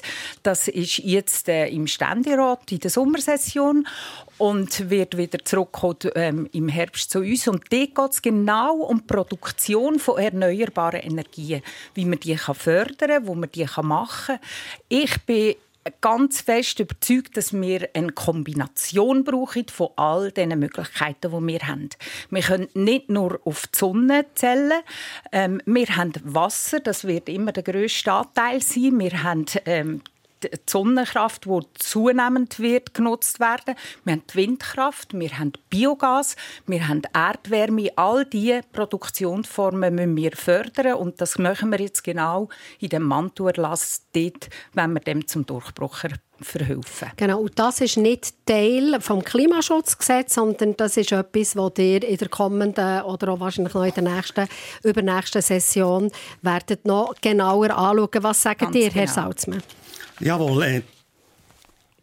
Das ist jetzt äh, im Ständerat in der Sommersession und wird wieder zurückkommen ähm, im Herbst zu uns. Und dort geht es genau um die Produktion von erneuerbaren Energien, wie man die kann fördern kann, wo man die machen kann. Ich bin ganz fest überzeugt, dass wir eine Kombination brauchen von all diesen Möglichkeiten, die wir haben. Wir können nicht nur auf die Sonne zählen. Ähm, wir haben Wasser, das wird immer der grösste Anteil sein. Wir haben ähm, die Sonnenkraft, die zunehmend wird genutzt werden. Wir haben die Windkraft, wir haben Biogas, wir haben Erdwärme. All diese Produktionsformen müssen wir fördern und das machen wir jetzt genau in dem Mantuerlass dort, wenn wir dem zum Durchbruch verhelfen. Genau, und das ist nicht Teil vom Klimaschutzgesetz, sondern das ist etwas, was ihr in der kommenden oder auch wahrscheinlich noch in der nächsten, übernächsten Session werdet noch genauer anschauen. Was sagen Ganz ihr, Herr genau. Salzmann? Jawohl, äh,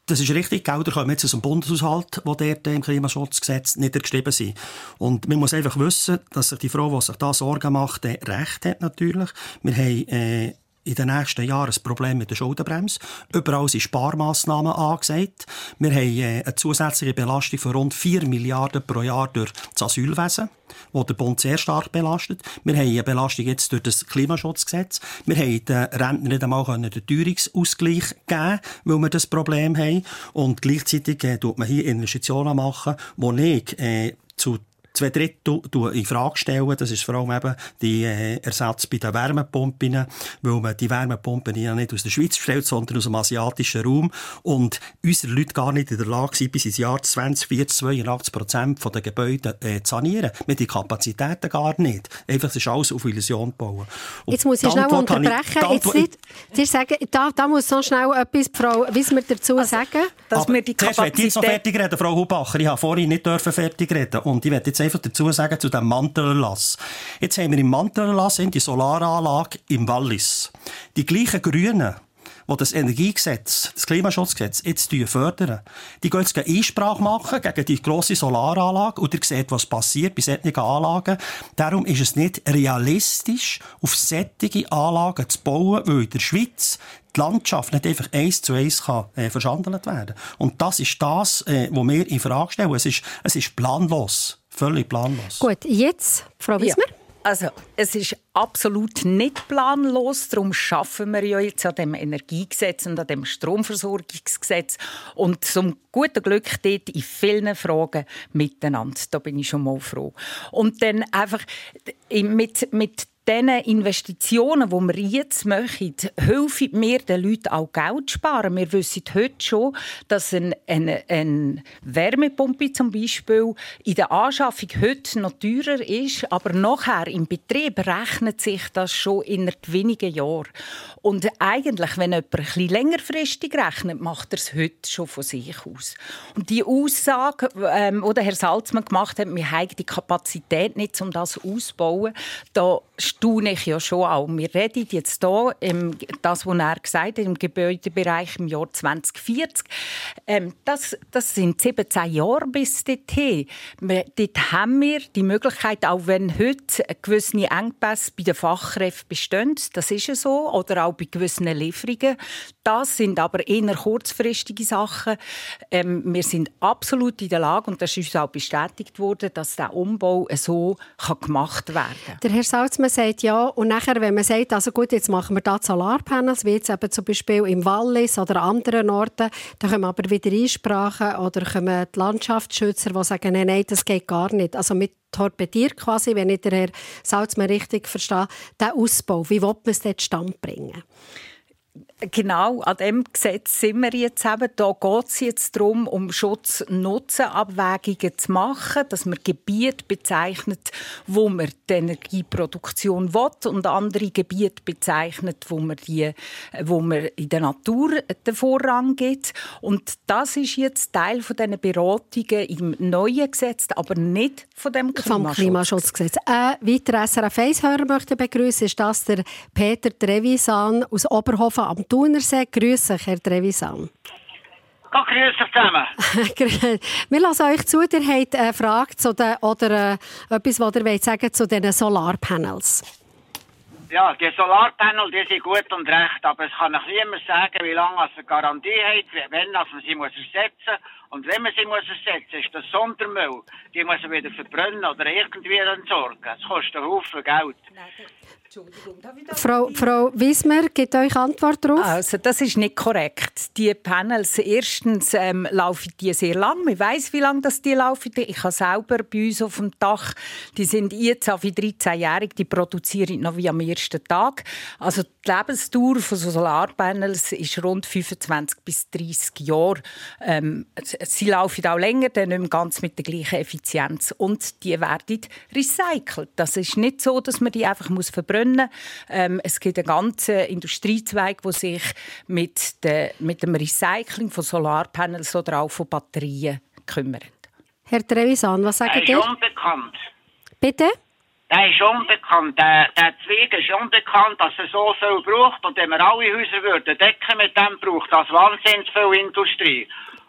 das ist richtig. Gelder kommen jetzt aus dem Bundeshaushalt, wo dort im Klimaschutzgesetz niedergeschrieben sind. Und man muss einfach wissen, dass sich die Frau, die sich da Sorgen macht, recht hat natürlich. Wir haben äh, in den nächsten Jahren ein Problem mit der Schuldenbremse. Überall sind Sparmaßnahmen angesagt. Wir haben äh, eine zusätzliche Belastung von rund 4 Milliarden pro Jahr durch das Asylwesen, wo der Bund sehr stark belastet. Wir haben eine Belastung jetzt durch das Klimaschutzgesetz. Wir haben den Rentnern nicht einmal den Teuerungsausgleich geben, weil wir das Problem haben. Und gleichzeitig äh, tut man hier Investitionen machen, die ich äh, zu zwei Drittel in Frage stellen. Das ist vor allem eben die äh, Ersatz bei den Wärmepumpen, weil man die Wärmepumpen ja nicht aus der Schweiz stellt, sondern aus dem asiatischen Raum und unsere Leute gar nicht in der Lage sind, bis ins Jahr 2040 82 Prozent der Gebäude äh, zu sanieren. Wir die Kapazitäten gar nicht. Einfach, das ist alles auf Illusion gebaut. Jetzt muss ich schnell unterbrechen. Ich, Jetzt nicht, Sie sagen, da, da muss so schnell etwas Frau Wiesmer dazu also, sagen. Dass wir die Kapazität... Ich jetzt noch fertig reden, Frau Hubacher. Ich habe vorhin nicht fertig reden und ich werde jetzt einfach dazu sagen zu dem Mantelerlass. Jetzt haben wir im Mantelerlass die Solaranlage im Wallis. Die gleichen Grünen, die das Energiegesetz, das Klimaschutzgesetz jetzt fördern, die gehen jetzt Einsprache machen gegen die grosse Solaranlage und ihr seht, was passiert bei solchen Anlagen. Darum ist es nicht realistisch, auf solche Anlagen zu bauen, weil in der Schweiz die Landschaft nicht einfach eins zu eins kann, äh, verschandelt werden. Und das ist das, äh, was wir in Frage stellen. Es ist, es ist planlos. Völlig planlos. Gut, jetzt, Frau Wiesmer? Ja. Also, es ist absolut nicht planlos. Darum schaffen wir ja jetzt an dem Energiegesetz und an dem Stromversorgungsgesetz. Und zum guten Glück dort in vielen Fragen miteinander. Da bin ich schon mal froh. Und dann einfach mit, mit diesen Investitionen, die wir jetzt machen, helfen wir den Leuten auch Geld zu sparen. Wir wissen heute schon, dass eine, eine, eine Wärmepumpe zum Beispiel in der Anschaffung heute noch teurer ist, aber nachher im Betrieb rechnet sich das schon in wenigen Jahren. Und eigentlich, wenn jemand ein bisschen längerfristig rechnet, macht er es heute schon von sich aus. Und die Aussage, ähm, die Herr Salzmann gemacht hat, wir haben die Kapazität nicht, um das auszubauen, da staune ich ja schon auch. Wir reden jetzt hier, ähm, das, was er gesagt hat, im Gebäudebereich im Jahr 2040. Ähm, das, das sind 17 Jahre bis dorthin. Dort haben wir die Möglichkeit, auch wenn heute gewisse Engpässe bei den Fachkräften bestehen, das ist ja so, oder auch bei gewissen Lieferungen. Das sind aber eher kurzfristige Sachen. Ähm, wir sind absolut in der Lage, und das ist uns auch bestätigt worden, dass der Umbau so gemacht werden kann. Herr Salzmann sagt ja, und nachher, wenn man sagt, also gut, jetzt machen wir da Solarpanels, wie jetzt eben zum Beispiel im Wallis oder anderen Orten, dann kommen aber wieder Einsprachen oder kommen die Landschaftsschützer, die sagen, nein, nein, das geht gar nicht. Also mit torpediert quasi, wenn ich den Herr Salzmann richtig verstehe, den Ausbau. Wie will man es dort stand bringen? Genau, an dem Gesetz sind wir jetzt eben. Da geht es jetzt darum, um Schutz-Nutzen-Abwägungen zu machen, dass man Gebiete bezeichnet, wo man die Energieproduktion will und andere Gebiete bezeichnet, wo man, die, wo man in der Natur den Vorrang gibt. Und das ist jetzt Teil von diesen Beratungen im neuen Gesetz, aber nicht von dem Klimaschutz. Vom Klimaschutzgesetz. Ein weiterer SRF 1-Hörer möchte begrüßen, ist das der Peter Trevisan aus Oberhofen am Thunersee. Grüße, Herr Trevisan. Ja, grüß euch zusammen. Wir lassen euch zu. Ihr habt eine Frage zu den, oder äh, etwas, was ihr wollt sagen zu den Solarpanels. Ja, die Solarpanels die sind gut und recht, aber es kann noch niemand sagen, wie lange es eine Garantie hat, wenn man sie muss ersetzen Und wenn man sie muss ersetzen ist das Sondermüll. Die muss man wieder verbrennen oder irgendwie entsorgen. Das kostet einen Haufen Geld. Frau, Frau Wiesmer, gibt euch Antwort darauf? Also, das ist nicht korrekt. Die Panels, erstens ähm, laufen die sehr lang. Man weiß, wie lange das die laufen. Ich habe selber bei uns auf dem Dach, die sind jetzt auf wie 13-jährig, die produzieren noch wie am ersten Tag. Also die Lebensdauer von Solarpanels ist rund 25 bis 30 Jahre. Ähm, sie laufen auch länger, dann nicht mehr ganz mit der gleichen Effizienz. Und die werden recycelt. Das ist nicht so, dass man die einfach verbrennen können. Ähm, es gibt einen ganzen Industriezweig, der sich mit, de, mit dem Recycling von Solarpanels oder auch von Batterien kümmert. Herr Trevisan, was sagen Sie? Er ist unbekannt. Bitte? Der ist unbekannt. Der, der Zweig ist unbekannt, dass er so viel braucht. Und wenn wir alle Häuser würden decken mit dem, braucht das wahnsinnig viel Industrie.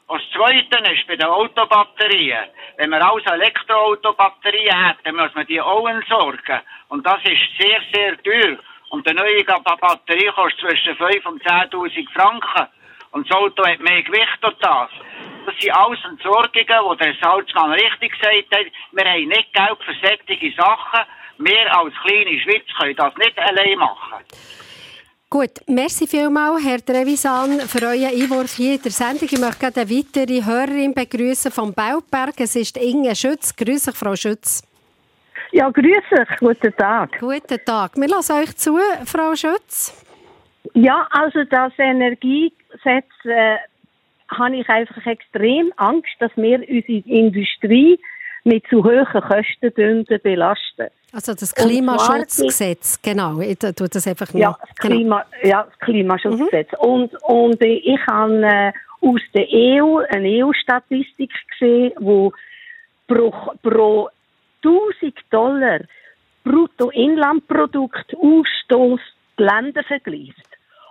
Und das Zweite ist bei den Autobatterien. Wenn wir also Elektroautobatterien hätten, muss man die auch entsorgen. Und das ist sehr, sehr teuer. Und eine neue Batterie kostet zwischen 5 und 10.000 Franken. Und das Auto hat mehr Gewicht als das. Das sind alles Entsorgungen, wo der Salzmann richtig gesagt hat. Wir haben nicht Geld für solche Sachen. Wir als kleine Schweiz können das nicht allein machen. Gut, merci vielmals, Herr Trevisan, für euren Einwurf hier in der Sendung. Ich möchte gerne eine weitere Hörerin begrüßen vom Bautberg. Es ist Inge Schütz. Grüße Frau Schütz. Ja, grüße Guten Tag. Guten Tag. Wir lassen euch zu, Frau Schütz. Ja, also das Energiegesetz äh, habe ich einfach extrem Angst, dass wir unsere Industrie mit zu hohen Kosten belasten. Also das Klimaschutzgesetz, genau. Ich tue das einfach ja, das genau. Klima, ja, das Klimaschutzgesetz. Mhm. Und, und ich habe äh, aus der EU eine EU-Statistik gesehen, wo pro, pro 1000 Dollar Bruttoinlandprodukt Ausstoß die Länder vergleicht.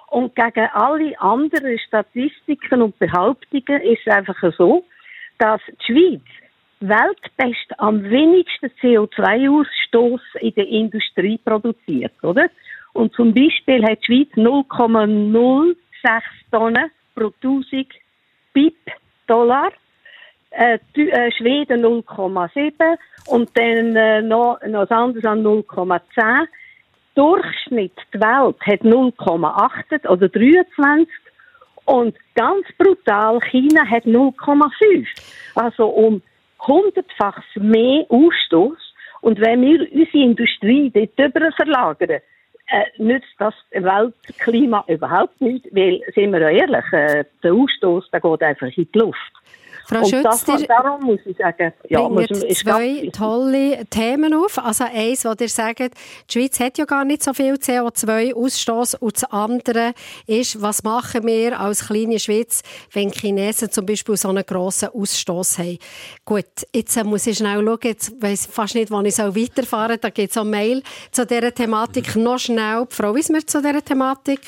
Und gegen alle anderen Statistiken und Behauptungen ist es einfach so, dass die Schweiz weltbest am wenigsten CO2-Ausstoß in der Industrie produziert, oder? Und zum Beispiel hat die Schweiz 0,06 Tonnen pro 1000 BIP-Dollar, äh, äh, Schweden 0,7 und dann äh, noch, noch anderes an 0,10. Durchschnitt die Welt hat 0,8 oder 23 und ganz brutal China hat 0,5. Also um hundertfach mehr Ausstoß. Und wenn wir unsere Industrie dort drüber verlagern, äh, nützt das Weltklima überhaupt nicht, weil, sind wir ehrlich, äh, der Ausstoß der geht einfach in die Luft. Frau Schütz, das, darum muss ich sagen, ja, muss, zwei tolle Themen auf. Also eins, wo ihr sagt, die Schweiz hat ja gar nicht so viel CO2-Ausstoß und das andere ist, was machen wir als kleine Schweiz, wenn Chinesen zum Beispiel so einen grossen Ausstoß haben. Gut, jetzt äh, muss ich schnell schauen, jetzt weiss ich fast nicht, wann ich weiterfahren soll. Da gibt es eine Mail zu dieser Thematik. Noch schnell, Frau Wismer zu dieser Thematik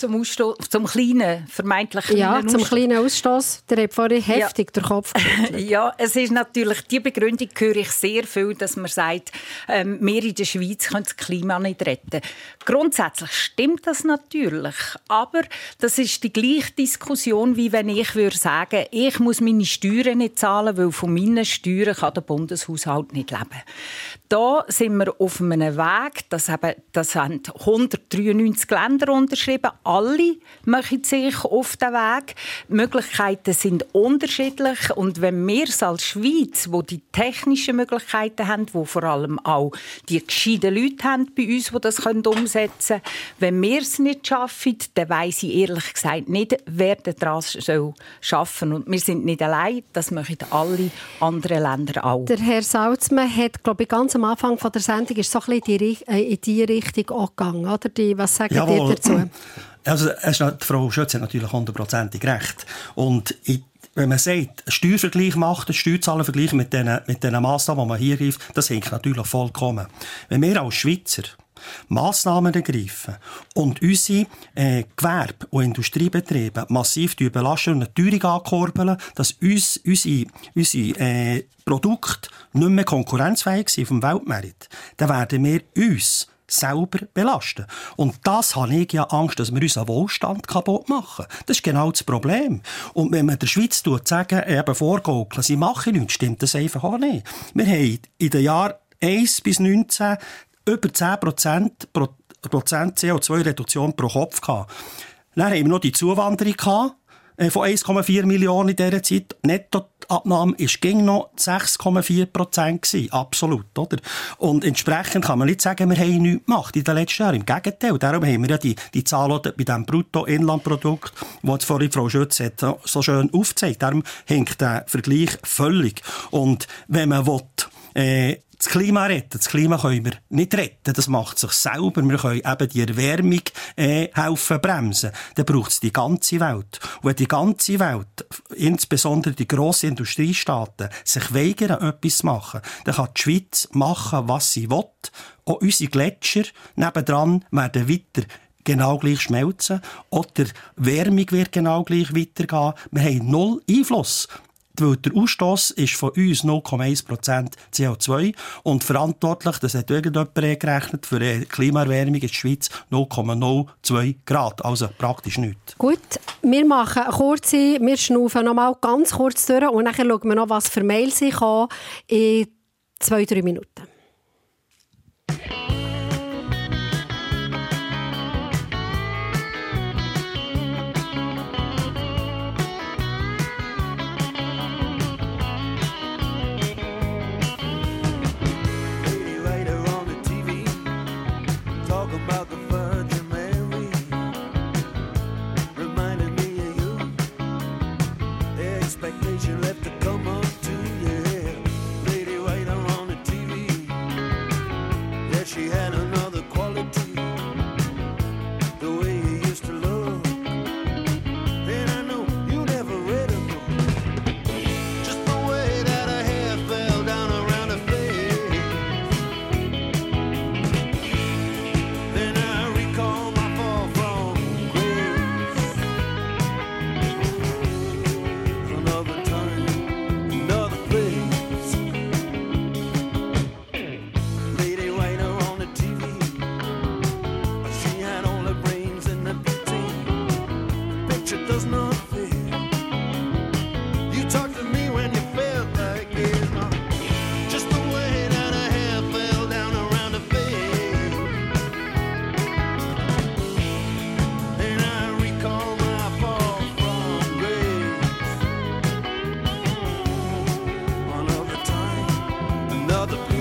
zum, Ausstoß, zum kleinen, vermeintlich kleinen Ja, zum Ausstoß. kleinen Ausstoß. Der hat vorhin heftig ja. den Kopf Ja, es ist natürlich, die Begründung höre ich sehr viel, dass man sagt, ähm, wir in der Schweiz können das Klima nicht retten. Grundsätzlich stimmt das natürlich, aber das ist die gleiche Diskussion, wie wenn ich würde sagen, ich muss meine Steuern nicht zahlen, weil von meinen Steuern kann der Bundeshaushalt nicht leben. Da sind wir auf einem Weg, das haben, das haben 193 Länder unterschrieben, alle machen sich auf den Weg. Die Möglichkeiten sind unterschiedlich und wenn wir es als Schweiz, wo die technischen Möglichkeiten haben, wo vor allem auch die gescheiten Leute haben bei uns, die das umsetzen können, wenn wir es nicht schaffen, dann weiss ich ehrlich gesagt nicht, wer das soll schaffen Und wir sind nicht allein, das machen alle anderen Länder auch. Der Herr Salzmann hat, glaube ich, ganz am Anfang von der Sendung ist so ein bisschen in die Richtung auch gegangen, oder? Die, was Jawohl. ihr dazu? Also, die Frau Schötz hat natürlich hundertprozentig recht. Und ich wenn man sagt, einen Steuervergleich macht, einen Steuerzahlenvergleich mit diesen, mit diesen Massnahmen, die man hier greift, das hängt natürlich vollkommen. Wenn wir als Schweizer Massnahmen ergreifen und unsere äh, Gewerbe- und Industriebetriebe massiv belasten und eine Teuerung ankurbeln, dass uns, unsere, unsere äh, Produkte nicht mehr konkurrenzfähig sind dem Weltmarkt, dann werden wir uns selber belasten. Und das habe ich ja Angst, dass wir unseren Wohlstand kaputt machen. Das ist genau das Problem. Und wenn man der Schweiz tut, sagen, eben vorgaukeln, sie machen nichts, stimmt das einfach auch nicht. Wir haben in den Jahren 1 bis 19 über 10 Prozent, Prozent CO2-Reduktion pro Kopf gehabt. Dann haben wir noch die Zuwanderung gehabt, äh, von 1,4 Millionen in dieser Zeit. Nettoabnahme ist ging noch 6,4 Prozent. Absolut, oder? Und entsprechend kann man nicht sagen, wir haben nichts gemacht in den letzten Jahren. Im Gegenteil. Darum haben wir ja die, die Zahl bei diesem Bruttoinlandprodukt, das vorhin Frau Schütz hat, so schön aufgezeigt. Darum hängt der Vergleich völlig. Und wenn man will, äh, das Klima retten. Das Klima können wir nicht retten. Das macht sich selber. Wir können eben die Erwärmung äh, helfen bremsen. Dann braucht es die ganze Welt. Und wenn die ganze Welt, insbesondere die grossen Industriestaaten, sich weigern, etwas zu machen, dann kann die Schweiz machen, was sie will. Auch unsere Gletscher nebendran werden weiter genau gleich schmelzen. Oder Wärmung wird genau gleich weitergehen. Wir haben null Einfluss weil der Ausstoß ist von uns 0,1% CO2 und verantwortlich, das hat irgendjemand gerechnet, für die Klimaerwärmung in der Schweiz 0,02 Grad, also praktisch nichts. Gut, wir machen eine kurze, wir schnaufen noch mal ganz kurz durch und dann schauen wir noch, was für Mails ich in zwei, drei Minuten. SRF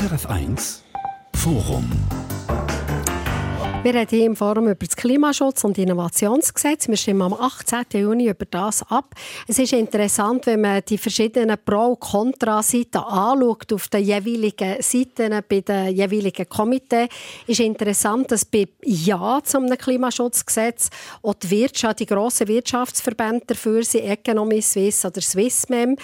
1 Forum wir reden hier im Forum über das Klimaschutz- und Innovationsgesetz. Wir stimmen am 18. Juni über das ab. Es ist interessant, wenn man die verschiedenen Pro- und Kontra-Seiten anschaut, auf den jeweiligen Seiten, bei den jeweiligen Komitees, ist interessant, dass bei Ja zum Klimaschutzgesetz auch die Wirtschaft, die grossen Wirtschaftsverbände dafür sind, Economy Suisse oder Swissmem,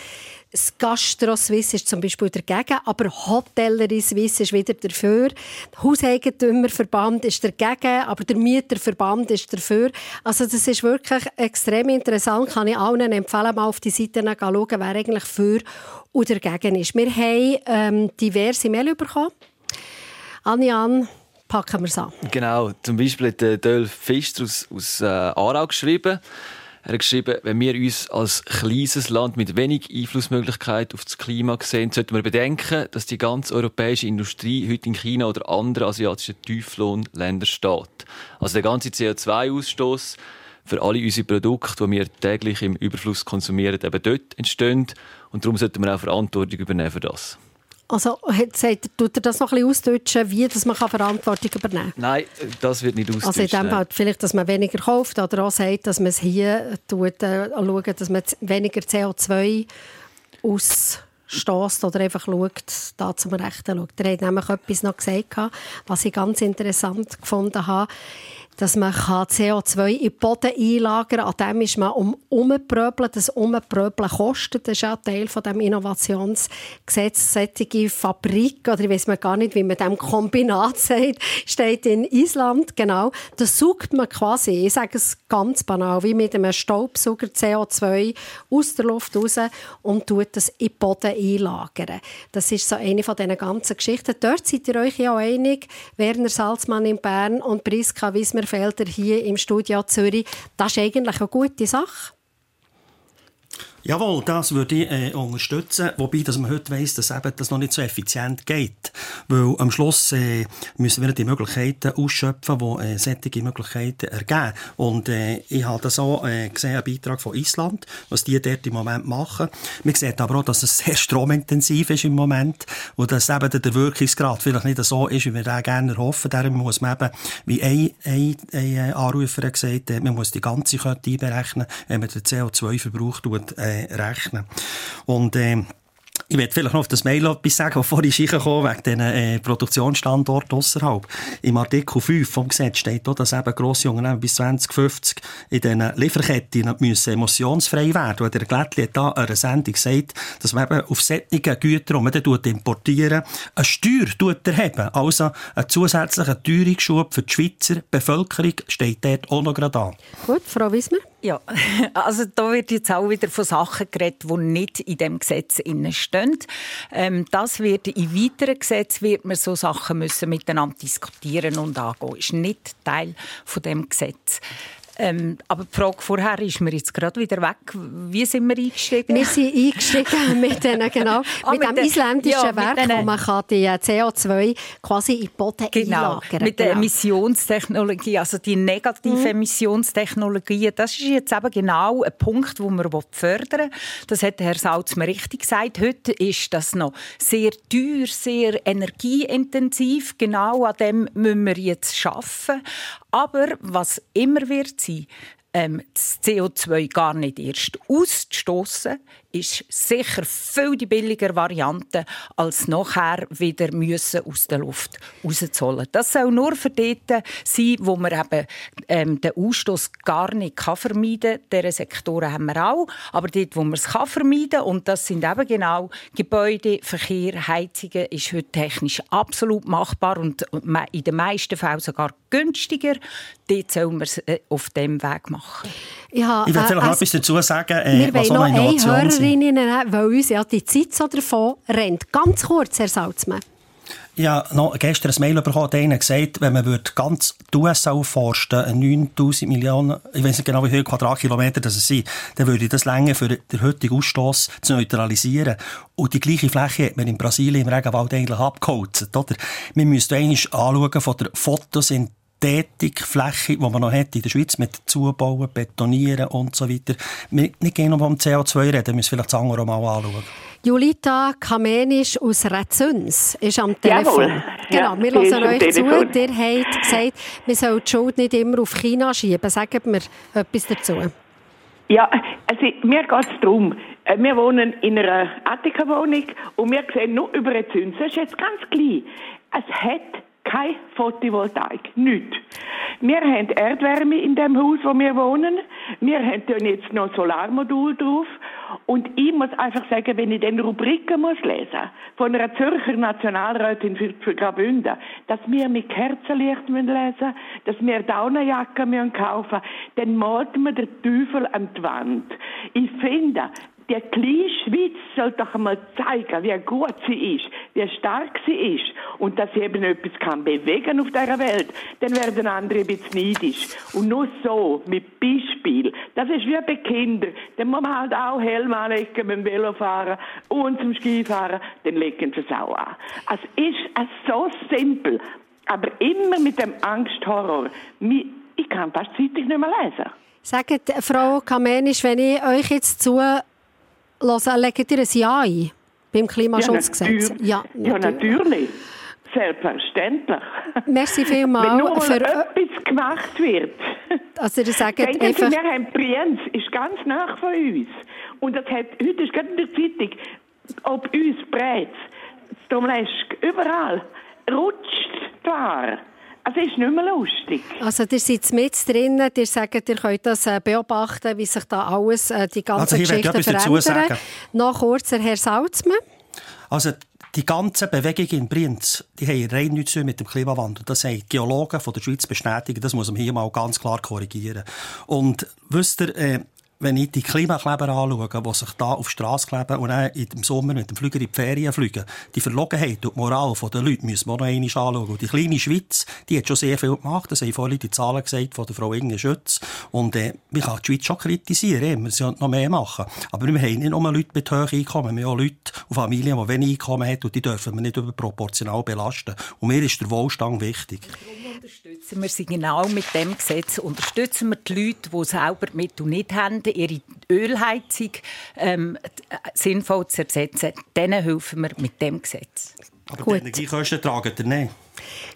das Gastro Suisse ist zum Beispiel dagegen, aber Hotellerie Suisse ist wieder dafür. Der Hauseigentümerverband ist dagegen, aber der Mieterverband ist dafür. Also das ist wirklich extrem interessant. Kann ich allen empfehlen, mal auf die Seite schauen, wer eigentlich für oder dagegen ist. Wir haben ähm, diverse Mail bekommen. Anjan, packen wir es an. Genau, zum Beispiel hat Dolf Fischer aus, aus äh, Aarau geschrieben, er hat geschrieben, wenn wir uns als kleines Land mit wenig Einflussmöglichkeit auf das Klima sehen, sollten wir bedenken, dass die ganze europäische Industrie heute in China oder anderen asiatischen Tieflohnländern steht. Also der ganze CO2-Ausstoß für alle unsere Produkte, die wir täglich im Überfluss konsumieren, eben dort entstehen. Und darum sollten wir auch Verantwortung übernehmen für das. Also sagt, tut er das noch ein bisschen ausdeutschen, wie dass man Verantwortung übernehmen kann? Nein, das wird nicht ausdeutschen. Also in dem Fall vielleicht, dass man weniger kauft oder auch sagt, dass man es hier tut, äh, schaut, dass man weniger CO2 ausstößt oder einfach schaut, da zum Rechten schaut. Er hat nämlich etwas noch gesagt, was ich ganz interessant gefunden habe dass man CO2 in den Boden einlagern kann. An dem ist man um Umpröbeln. Das Umpröbeln kostet. Das ist auch Teil von dem Innovationsgesetz. Solche Fabrik, oder ich weiß gar nicht, wie man dem Kombinat sagt, steht in Island. Genau. Das sucht man quasi, ich sage es ganz banal, wie mit einem Staubsauger CO2 aus der Luft raus und tut das in den Boden einlagern. Das ist so eine von diesen ganzen Geschichten. Dort seid ihr euch ja auch einig, Werner Salzmann in Bern und Priska Wiesmer Felder hier im Studio Zürich. Das ist eigentlich eine gute Sache. Jawohl, das würde ich äh, unterstützen, wobei dass man heute weiss, dass eben das noch nicht so effizient geht. Weil am Schluss äh, müssen wir die Möglichkeiten ausschöpfen, die äh, solche Möglichkeiten ergeben. Und äh, ich habe das auch äh, gesehen, einen Beitrag von Island, was die dort im Moment machen. Man sieht aber auch, dass es sehr stromintensiv ist im Moment und dass eben der Wirkungsgrad vielleicht nicht so ist, wie wir das gerne hoffen. Darum muss man eben, wie ein, ein, ein Anrufer gesagt hat, man muss die ganze Kette einberechnen, wenn man den CO2-Verbrauch tut, äh, äh, rechnen. Und äh, ich werde vielleicht noch auf das Mail etwas sagen, das vorhin reingekommen wegen diesen äh, Produktionsstandorten außerhalb. Im Artikel 5 vom Gesetz steht auch, dass eben grosse Unternehmen bis 2050 in diesen Lieferketten müssen emissionsfrei werden. Und der Glättli hat da eine Sendung gesagt, dass man eben auf solche Güter, die man dann importieren, eine Steuer erheben. Also ein zusätzlicher Teuerungsschub für die Schweizer Bevölkerung steht dort auch noch gerade an. Gut, Frau Wismer. Ja, also da wird jetzt auch wieder von Sachen geredet, die nicht in dem Gesetz stehen. Ähm, das wird in weiteren Gesetzen wird man so Sachen müssen miteinander diskutieren und angehen. Ist nicht Teil von dem Gesetz. Ähm, aber die Frage vorher ist mir jetzt gerade wieder weg. Wie sind wir eingestiegen? Wir sind eingestiegen mit, denen, genau, ah, mit, mit dem den, isländischen ja, Werk, wo man kann die äh, CO2 quasi in den Boden genau, einlagern mit der genau. Emissionstechnologie, also die negative mhm. Emissionstechnologie, das ist jetzt eben genau ein Punkt, den wir fördern wollen. Das hat Herr Salzmann richtig gesagt. Heute ist das noch sehr teuer, sehr energieintensiv. Genau an dem müssen wir jetzt arbeiten. Aber was immer wird sein, ähm, das CO2 gar nicht erst auszustoßen, ist sicher viel die billigere Variante, als nachher wieder müssen aus der Luft rauszuholen. Das soll nur für dort sein, wo man eben ähm, den Ausstoß gar nicht kann vermeiden kann. Diese Sektoren haben wir auch. Aber dort, wo man es kann vermeiden kann, und das sind eben genau Gebäude, Verkehr, Heizungen, ist heute technisch absolut machbar und in den meisten Fällen sogar günstiger. Dort soll man es äh, auf dem Weg machen. Ich, habe, ich will vielleicht äh, noch etwas dazu sagen, äh, was noch eine Hörerinnen, weil uns ja die Zeit so davon rennt. Ganz kurz, Herr Salzmann. Habe noch gestern ein Mail bekommen, der gesagt, wenn man ganz die USA aufforsten, 9000 Millionen, ich weiß nicht genau, wie viele Quadratkilometer das sind, dann würde das länger für den heutigen Ausstoß zu neutralisieren. Und die gleiche Fläche hat man in Brasilien im Regenwald eigentlich abgeholzt, oder? Wir müssen eigentlich anschauen von der Photosynthese Tätigfläche, die man noch hat in der Schweiz, mit Zubauen, Betonieren und so weiter. Wir nicht gerne um CO2 reden, müssen vielleicht das andere mal anschauen. Julita Kamenisch aus Rezüns ist am Telefon. Jawohl. Genau, wir hören euch zu. Ihr habt gesagt, wir sollen die Schuld nicht immer auf China schieben. Sagt mir etwas dazu. Ja, also mir geht es darum, äh, wir wohnen in einer Attika-Wohnung und wir sehen nur über Rezüns. Das ist jetzt ganz klein. Es hat keine Photovoltaik, nichts. Wir haben Erdwärme in dem Haus, wo wir wohnen. Wir haben jetzt noch Solarmodul drauf. Und ich muss einfach sagen, wenn ich den Rubriken muss lesen von einer Zürcher Nationalrätin für, für Graubünden, dass wir mit Kerzenlicht lesen müssen, dass wir Daunenjacken müssen dann malt man den Teufel an die Wand. Ich finde, die kleine Schweiz soll doch einmal zeigen, wie gut sie ist, wie stark sie ist und dass sie eben etwas kann bewegen auf dieser Welt. Dann werden andere ein bisschen neidisch. Und nur so, mit Beispiel, das ist wie bei Kindern. Dann muss man halt auch Helm anlegen beim Velofahren und zum Skifahren, dann legen sie es auch an. Es ist so simpel, aber immer mit dem Angsthorror. Ich kann fast Zeitung nicht mehr lesen. Sagt Frau Kamenisch, wenn ich euch jetzt zuhöre, legt ihr ein Ja ein beim Klimaschutzgesetz? Ja, natürlich. Ja, natürlich. Selbstverständlich. Merci vielmals. Wenn nur für etwas gemacht wird. Also ihr sagt Denken einfach... Sie, wir haben Brienz, ist ganz nah von uns. Und das hat, heute ist gerade in der Zeitung, ob uns Brez, Stromlesk, überall, rutscht da. Also ist nicht mehr lustig. Also ihr seid mit drinnen, ihr sagt, ihr könnt das äh, beobachten, wie sich da alles, äh, die ganze also Geschichte verändern. Noch kurz, Herr Salzmann. Also die ganze Bewegung in Brienz, die haben rein nichts mit dem Klimawandel. Das haben Geologen von der Schweiz bestätigt. Das muss man hier mal ganz klar korrigieren. Und wisst ihr, äh, wenn ich die Klimakleber anschaue, die sich da auf die Straße kleben und dann im Sommer mit dem Flüger in die Ferien fliegen, die Verlogenheit und die Moral der Leute müssen wir noch einmal anschauen. Und die kleine Schweiz, die hat schon sehr viel gemacht. Das haben vorhin die Zahlen gesagt von der Frau Inge Schütz. Und äh, man kann die Schweiz schon kritisieren, wir sollen noch mehr machen. Aber wir haben nicht nur Leute mit hohen Einkommen, wir haben auch Leute und Familien, die wenig Einkommen haben und die dürfen wir nicht überproportional belasten. Und mir ist der Wohlstand wichtig unterstützen wir sie genau mit dem Gesetz. Unterstützen wir die Leute, die selber die Mittel nicht haben, ihre Ölheizung ähm, sinnvoll zu ersetzen. Denen helfen wir mit dem Gesetz. Aber Gut. die Energiekosten tragen ihr nicht.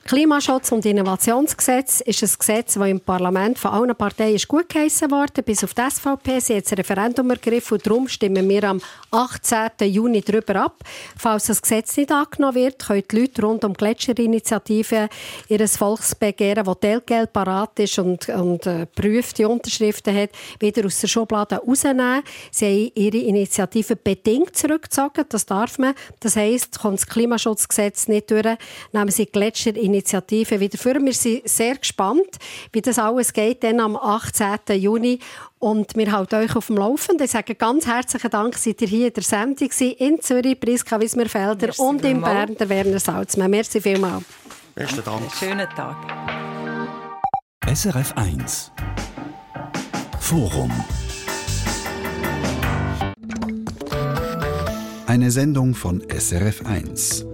Klimaschutz- und Innovationsgesetz ist ein Gesetz, das im Parlament von allen Parteien gut geheissen wurde, bis auf die SVP. Sie hat das Referendum ergriffen und darum stimmen wir am 18. Juni darüber ab. Falls das Gesetz nicht angenommen wird, können die Leute rund um die Gletscherinitiative ihr Volksbegehren, das Telgeld parat ist und, und äh, prüft, Unterschriften hat, wieder aus der Schublade rausnehmen. Sie haben ihre Initiative bedingt zurückgezogen. Das darf man. Das heisst, kommt das Klimaschutzgesetz nicht durch, nehmen sie die Gletscherinitiative wieder vor. Wir sind sehr gespannt, wie das alles geht, dann am 18. Juni. Und wir halten euch auf dem Laufenden. Ich sage ganz herzlichen Dank, seid ihr hier in der Sendung in Zürich, Priska Wismerfelder und in Bern, der Werner Salzmann. Merci vielmals. Besten Dank. Schönen Tag. SRF 1 Forum Eine Sendung von SRF 1.